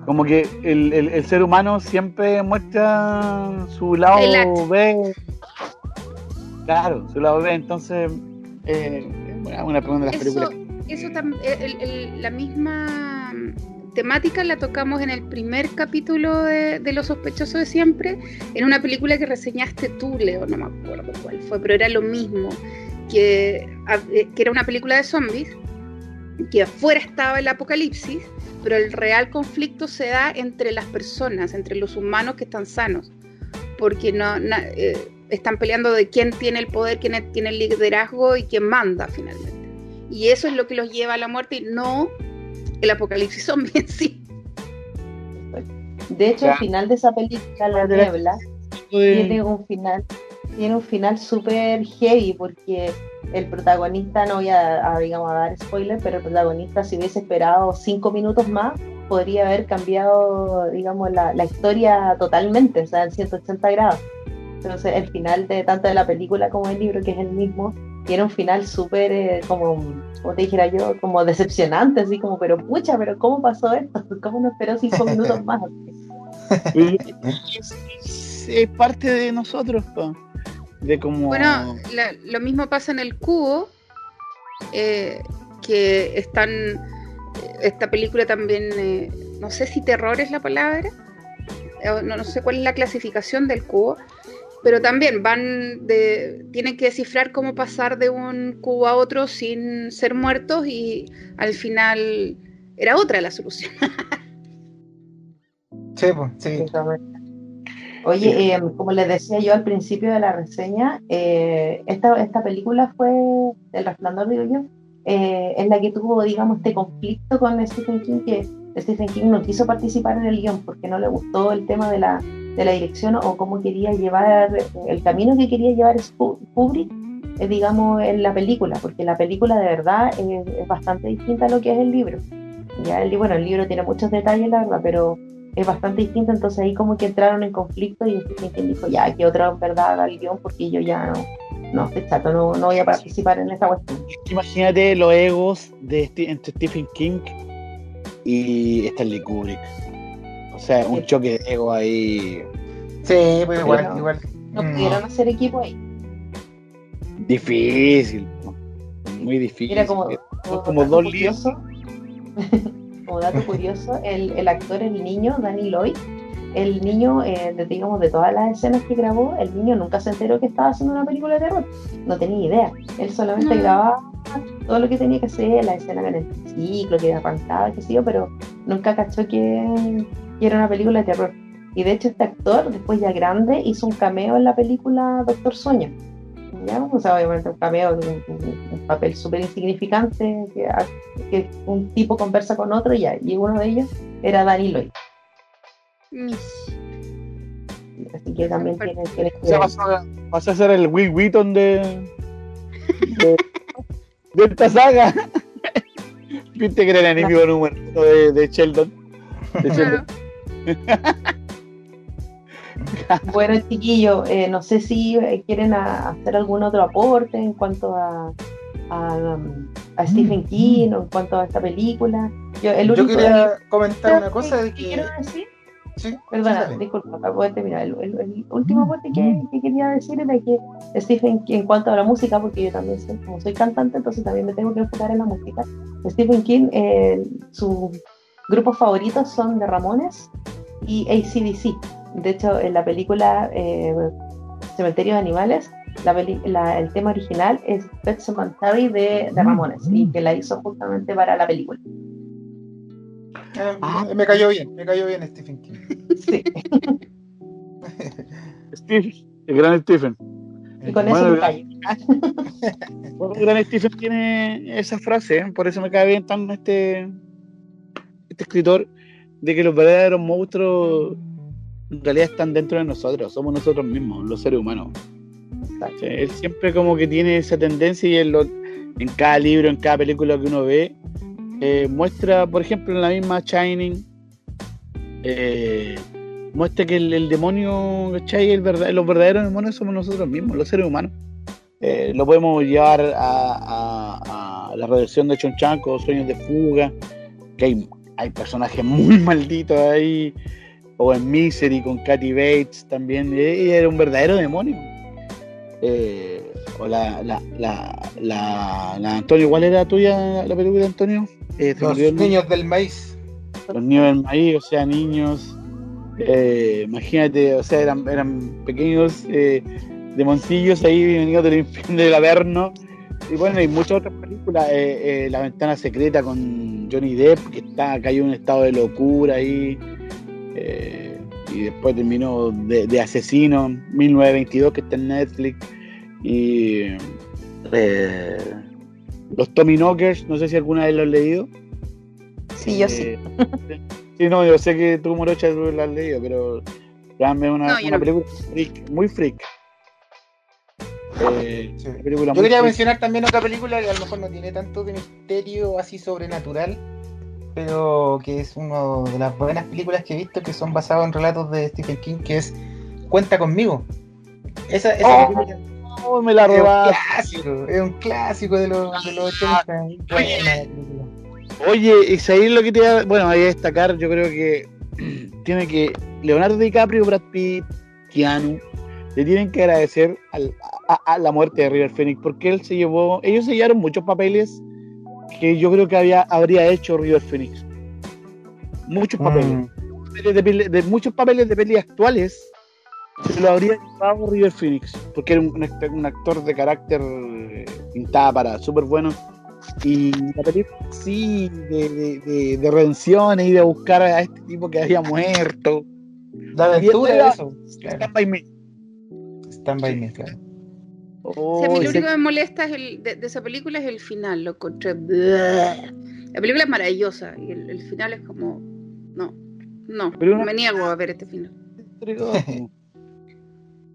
Como que el, el- el ser humano siempre muestra su lado. B. Claro, su lado B. Entonces, eh, bueno, una pregunta de las Eso, películas. eso el- la misma temática la tocamos en el primer capítulo de, de Los sospechosos de siempre, en una película que reseñaste tú, Leo, no me acuerdo cuál fue, pero era lo mismo, que, a- eh, que era una película de zombies, que afuera estaba el apocalipsis, pero el real conflicto se da entre las personas, entre los humanos que están sanos, porque no, na- eh, están peleando de quién tiene el poder, quién tiene el liderazgo y quién manda finalmente. Y eso es lo que los lleva a la muerte y no el apocalipsis zombie en sí. De hecho, Ya. el final de esa película, la- Niebla, tiene un final tiene un final súper heavy porque el protagonista, no voy a, a, digamos, a dar spoiler, pero el protagonista si hubiese esperado cinco minutos más, podría haber cambiado, digamos, la, la historia totalmente, o sea, en 180 grados. Entonces, el final de tanto de la película como del libro, que es el mismo, tiene un final súper, eh, como, como te dijera yo, como decepcionante, así como, pero pucha, pero ¿cómo pasó esto? ¿Cómo no esperó cinco minutos más? es, es- es parte de nosotros. De como Bueno, la- lo mismo pasa en el cubo, eh, que están, esta película también, eh, no sé si terror es la palabra, eh, no, no sé cuál es la clasificación del cubo, pero también van de, tienen que descifrar cómo pasar de un cubo a otro sin ser muertos y al final era otra la solución. Sí, pues, sí. Oye, eh, como les decía yo al principio de la reseña, eh, esta, esta película fue, El Resplandor, digo yo, eh, es la que tuvo, digamos, este conflicto con Stephen King, que Stephen King no quiso participar en el guion porque no le gustó el tema de la, de la dirección o cómo quería llevar, el camino que quería llevar Kubrick, eh, digamos, en la película, porque la película de verdad es, es bastante distinta a lo que es el libro. Ya el, bueno, el libro tiene muchos detalles, la verdad, pero es bastante distinto, entonces ahí como que entraron en conflicto y Stephen King dijo, ya, que otra en verdad el guion porque yo ya no, no, estoy chato, no, no voy a participar en esta cuestión. Imagínate los egos de entre Stephen King y Stanley Kubrick. O sea, un Sí. choque de ego ahí Sí, pues igual, Pero- igual. No Mm. pudieron hacer equipo ahí. difícil, ¿no? muy difícil. Mira, como, como como dos curioso, como dato curioso, el, el actor, el niño, Danny Lloyd, el niño, eh, de, digamos, de todas las escenas que grabó, el niño nunca se enteró que estaba haciendo una película de terror. No tenía idea. Él solamente No. grababa todo lo que tenía que hacer, la escena con el ciclo, que arrancaba, qué sé yo, pero nunca cachó que, que era una película de terror. Y de hecho este actor, después ya grande, hizo un cameo en la película Doctor Sueño. ¿Ya? O sea, obviamente un cameo, papel súper insignificante, que, que un tipo conversa con otro y ya, y uno de ellos era Danny Lloyd. Mish. Así que también tiene, tiene que O sea, vas a, vas a ser el Will Wheaton de, de, de esta saga. Viste que era el enemigo número uno de, de Sheldon. De Sheldon. Claro. Bueno, chiquillo, eh, no sé si eh, quieren a- hacer algún otro aporte en cuanto a, a, a Stephen King o en cuanto a esta película. Yo, el Yo único quería comentar una cosa de que que. quiero decir Sí, Perdona, dale. disculpa, para poder terminar. El, el- el último aporte que, que quería decir era que Stephen King, en cuanto a la música, porque yo también soy, como soy cantante, entonces también me tengo que enfocar en la música. Stephen King, eh, sus grupos favoritos son The Ramones y ACDC. De hecho, en la película eh, Cementerio de Animales, la el tema original es Pet Cemetery de, de Ramones y que la hizo justamente para la película. Ah, Ah. me cayó bien, me cayó bien Stephen King. Sí. Steve, el gran Stephen. Y con Bueno, eso me el- callo. Bueno, el gran Stephen tiene esa frase, ¿eh? por eso me cae bien tan este, este escritor, de que los verdaderos monstruos en realidad están dentro de nosotros, somos nosotros mismos, los seres humanos. Él siempre como que tiene esa tendencia y en, lo- en cada libro, en cada película que uno ve, eh, muestra, por ejemplo, en la misma Shining, eh, muestra que el, demonio, ¿cachai? Los verdaderos demonios somos nosotros mismos, los seres humanos. Eh, lo podemos llevar a, a- a la redacción de Chonchanco, Sueños de Fuga, que hay, personajes muy malditos ahí, o en Misery con Kathy Bates también, ella era un verdadero demonio. Eh, o la, la, la, la, la Antonio, ¿cuál era tuya la película Antonio? Eh, Los niños del maíz. Los niños del maíz, o sea, niños, eh, imagínate, o sea, eran, eran pequeños demoncillos ahí venidos del infierno del Averno. Y bueno, hay muchas otras películas, La Ventana Secreta con Johnny Depp, que está cayó en un estado de locura ahí, eh, y después terminó de, de Asesino, 1922, que está en Netflix, y eh, Los Tommy Knockers, no sé si alguna vez lo has leído. Sí, yo sí. Eh, sí, no, yo sé que tú, Morocha, tú lo has leído, pero dame una, No, una no. película freak, muy freak. Eh, Sí. Yo quería mencionar también otra película que a lo mejor no tiene tanto de misterio así sobrenatural, pero que es una de las buenas películas que he visto que son basadas en relatos de Stephen King, que es Cuenta conmigo. Esa, esa Oh, película Oh, me la es un robaste. clásico, es un clásico de los, de los 80. muy buena la película. Oye, y ahí lo que te iba bueno, hay que destacar, yo creo que tiene que Leonardo DiCaprio, Brad Pitt, Keanu, le tienen que agradecer al- a, a la muerte de River Phoenix, porque él se llevó, ellos se llevaron muchos papeles que yo creo que había, habría hecho River Phoenix. Muchos papeles. Mm. papeles de, peli- de muchos papeles de pelis actuales se lo habría llevado River Phoenix porque era un, un act- un actor de carácter eh, pintado para súper bueno y la película sí de, de, de, de redenciones y de buscar a este tipo que había muerto La aventura de eso. Claro. Stand by Me. Stand by me, claro. Oh, Sí, a mí lo ese- único que me molesta es el, de, de esa película es el final, lo encontré. La película es maravillosa y el, el final es como. No, no, Pero una- me niego a ver este final. es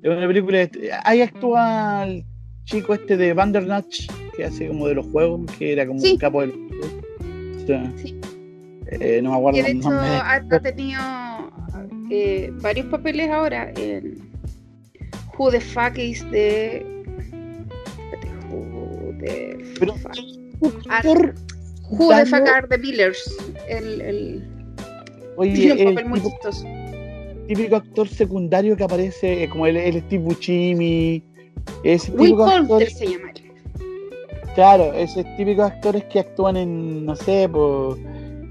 una película de- ahí actúa el chico este de Vandernatch que hace como de los juegos que era como Sí. un capo de los juegos. O sea, Sí. eh, no me acuerdo Que de hecho ha, ha tenido eh, varios papeles ahora en Who the Fuck is the. Who the Pero- fuck. Actor Who the fuck are the? El, el, Oye, tiene un el papel muy chistoso. típico actor secundario que aparece eh, como el, el Steve Buscemi ese Will típico actor, se llama claro esos típicos actores que actúan en no sé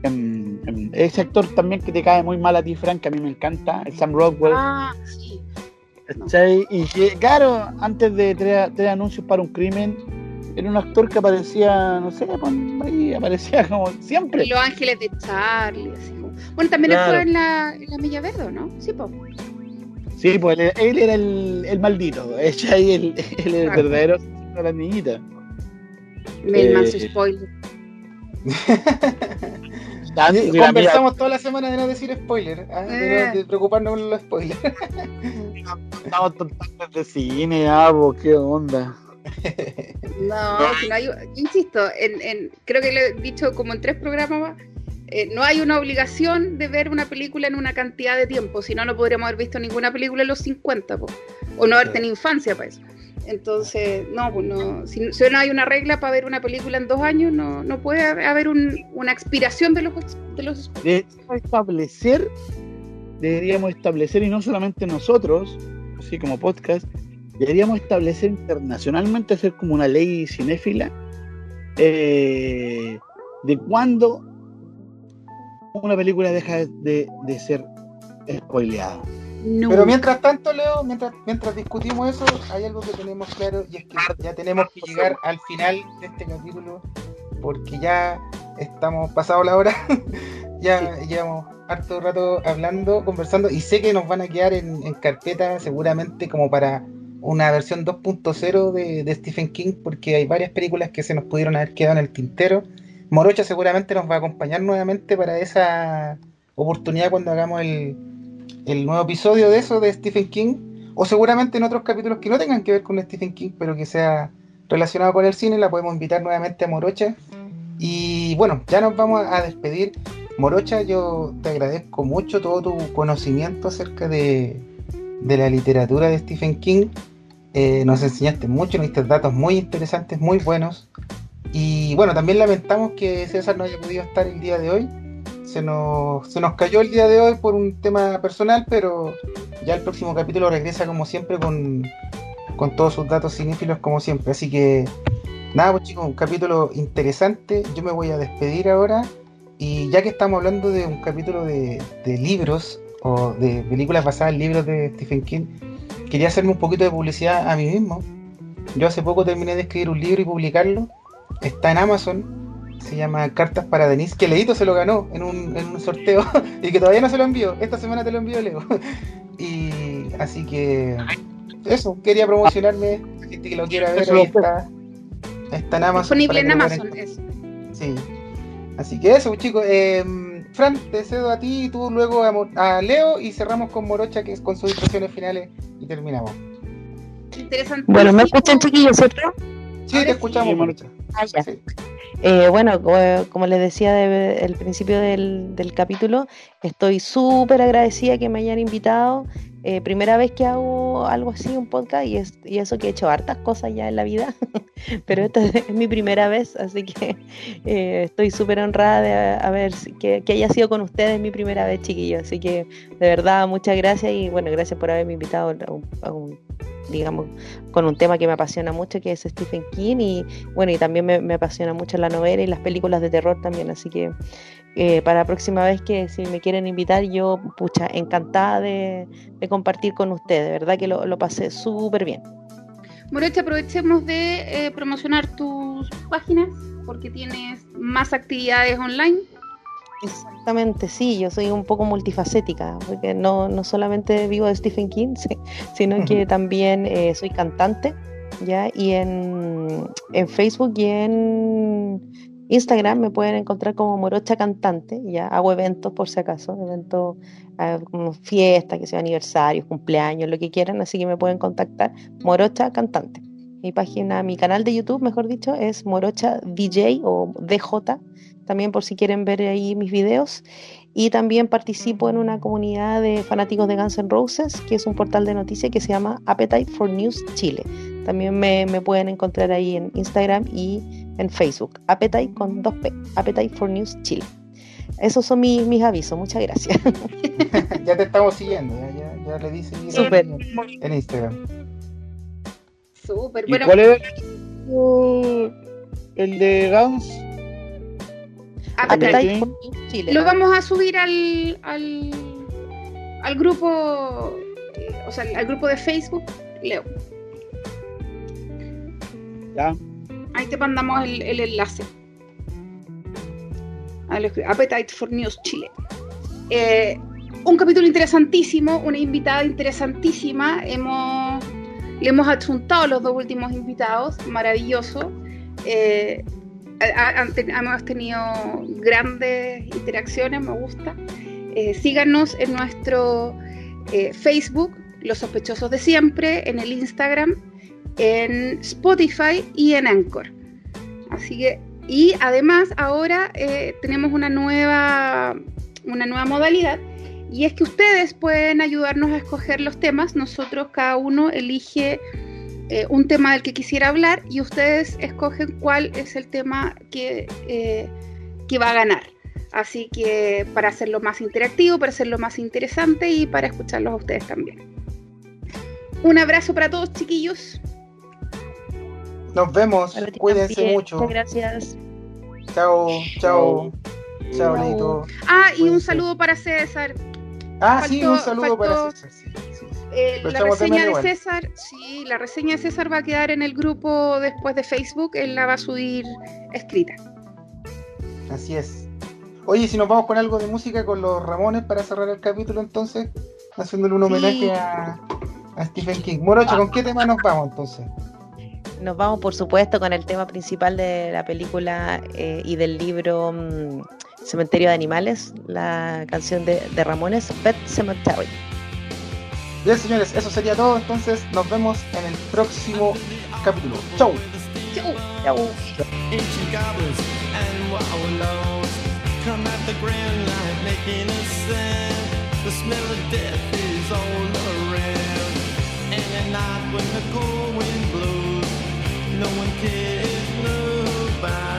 en- en- ese actor también que te cae muy mal a ti Frank que a mí me encanta el Sam Rockwell Ah, sí. y que claro antes de tres, tres anuncios para un crimen era un actor que aparecía no sé ahí aparecía como siempre Y Los Ángeles de Charlie. Así como- Bueno, también Claro. fue en la, en la Milla Verde, ¿no? Sí, pues. sí pues él, él era el, el maldito ¿cachai? él, él era el Claro. verdadero de la niñita Me Eh, manso spoiler. Ah, mira, Conversamos toda la semana de no decir spoiler, ¿ah? de, Eh. no- de preocuparnos con los spoilers. Estamos totalmente de cine, ya, po, qué onda. No, no hay, yo insisto, en, en- creo que le he dicho como en tres programas, eh, no hay una obligación de ver una película en una cantidad de tiempo, si no, no podríamos haber visto ninguna película en los 50, po, o no haber tenido infancia para eso. Entonces, no, pues no, si, si no hay una regla para ver una película en dos años, no, no puede haber un- una expiración de los, de los establecer, deberíamos establecer, y no solamente nosotros, así como podcast, deberíamos establecer internacionalmente, hacer como una ley cinéfila, eh, de cuándo una película deja de, de ser spoileada. No. Pero mientras tanto, Leo, mientras, mientras discutimos eso, hay algo que tenemos claro y es que ya tenemos que llegar al final de este capítulo porque ya estamos pasado la hora, ya llevamos harto rato hablando, conversando y sé que nos van a quedar en, en carpeta seguramente como para una versión 2.0 de, Stephen King, porque hay varias películas que se nos pudieron haber quedado en el tintero. Morocha seguramente nos va a acompañar nuevamente para esa oportunidad cuando hagamos el, el nuevo episodio de eso de Stephen King, o seguramente en otros capítulos que no tengan que ver con Stephen King, pero que sea relacionado con el cine, la podemos invitar nuevamente a Morocha. Y bueno, ya nos vamos a despedir. Morocha, yo te agradezco mucho todo tu conocimiento acerca de, de la literatura de Stephen King. Eh, nos enseñaste mucho, nos diste datos muy interesantes, muy buenos. Y bueno, también lamentamos que César no haya podido estar el día de hoy. Se nos, se nos cayó el día de hoy por un tema personal, pero ya el próximo capítulo regresa como siempre con, con todos sus datos cinéfilos como siempre. Así que nada, pues chicos, un capítulo interesante. Yo me voy a despedir ahora. Y ya que estamos hablando de un capítulo de, de libros o de películas basadas en libros de Stephen King, quería hacerme un poquito de publicidad a mí mismo. Yo hace poco terminé de escribir un libro y publicarlo. Está en Amazon. Se llama Cartas para Denise, que Leito se lo ganó en un, en un sorteo y que todavía no se lo envió. Esta semana te lo envío, Leo. y así que eso, quería promocionarme. La gente que lo quiera ver, ahí está. Está en Amazon. Disponible en Amazon, eso. Sí. Así que eso, chicos. Eh, Fran, te cedo a ti y tú luego a, Leo y cerramos con Morocha, que es con sus impresiones finales y terminamos. Interesantísimo. Bueno, ¿me escuchan chiquillos, cierto? Sí, te escuchamos, Sí, Morocha. Ah, ya. Sí. Eh, bueno, co- como les decía de- al principio del, del capítulo, estoy súper agradecida que me hayan invitado. Eh, primera vez que hago algo así, un podcast, y, es, y eso que he hecho hartas cosas ya en la vida, pero esta es mi primera vez, así que eh, estoy súper honrada de haber, que, haya sido con ustedes mi primera vez, chiquillos. Así que de verdad, muchas gracias y bueno, gracias por haberme invitado a un, a un, digamos, con un tema que me apasiona mucho, que es Stephen King, y bueno, y también me, me apasiona mucho la novela y las películas de terror también, así que eh, para la próxima vez que si me quieren invitar, yo, pucha, encantada de, de compartir con ustedes, de verdad que lo, lo pasé súper bien. Morocha, aprovechemos de eh, promocionar tus páginas porque tienes más actividades online. Exactamente, sí, yo soy un poco multifacética, porque no, no solamente vivo de Stephen King, sí, sino que también eh, soy cantante, ¿ya? Y en, en Facebook y en Instagram me pueden encontrar como Morocha Cantante, ¿ya? Hago eventos por si acaso, eventos ah, como fiestas, que sea aniversarios, cumpleaños, lo que quieran, así que me pueden contactar Morocha Cantante. Mi página, mi canal de YouTube, mejor dicho, es Morocha DJ o DJ, también por si quieren ver ahí mis videos. Y también participo en una comunidad de fanáticos de Guns N' Roses, que es un portal de noticias que se llama Appetite for News Chile. También me, me pueden encontrar ahí en Instagram y en Facebook. Appetite con 2P, Appetite for News Chile. Esos son mis, mis avisos, muchas gracias. ya te estamos siguiendo, ya, ya, ya le di seguir en, en Instagram. Súper. ¿Y Bueno, cuál era el, el de Gans? Appetite. Appetite for News Chile. Lo vamos a subir al, al, al grupo, eh, o sea, al grupo de Facebook, Leo. Ya. Ahí te mandamos el, enlace. Escri- Appetite for News Chile. Eh, un capítulo interesantísimo, una invitada interesantísima. Hemos, le hemos adjuntado los dos últimos invitados, maravilloso. Eh, hemos tenido grandes interacciones, me gusta. Eh, síganos en nuestro Facebook, Los Sospechosos de Siempre, en el Instagram, en Spotify y en Anchor. Así que, y además ahora eh, tenemos una nueva, una nueva modalidad y es que ustedes pueden ayudarnos a escoger los temas. Nosotros cada uno elige eh, un tema del que quisiera hablar y ustedes escogen cuál es el tema que, eh, que va a ganar. Así que para hacerlo más interactivo, para hacerlo más interesante y para escucharlos a ustedes también. Un abrazo para todos, chiquillos. Nos vemos, cuídense también, mucho. Muchas gracias. Chao, chao. Chao. Leito. Ah, y un saludo para César. Ah, sí, un saludo para César. Sí, sí, sí. Eh, Lo la reseña de igual. César, sí, la reseña de César va a quedar en el grupo después de Facebook. Él la va a subir escrita. Así es. Oye, si nos vamos con algo de música con los Ramones para cerrar el capítulo entonces, haciéndole un homenaje Sí. a, a Stephen King. Morocho, ¿con qué tema nos vamos entonces? Nos vamos, por supuesto, con el tema principal de la película eh, y del libro mm, Cementerio de Animales, la canción de, de Ramones, Pet Cemetery. Bien, señores, eso sería todo. Entonces, nos vemos en el próximo capítulo. Chau. Chau. Chau. ancient No one cares, nobody.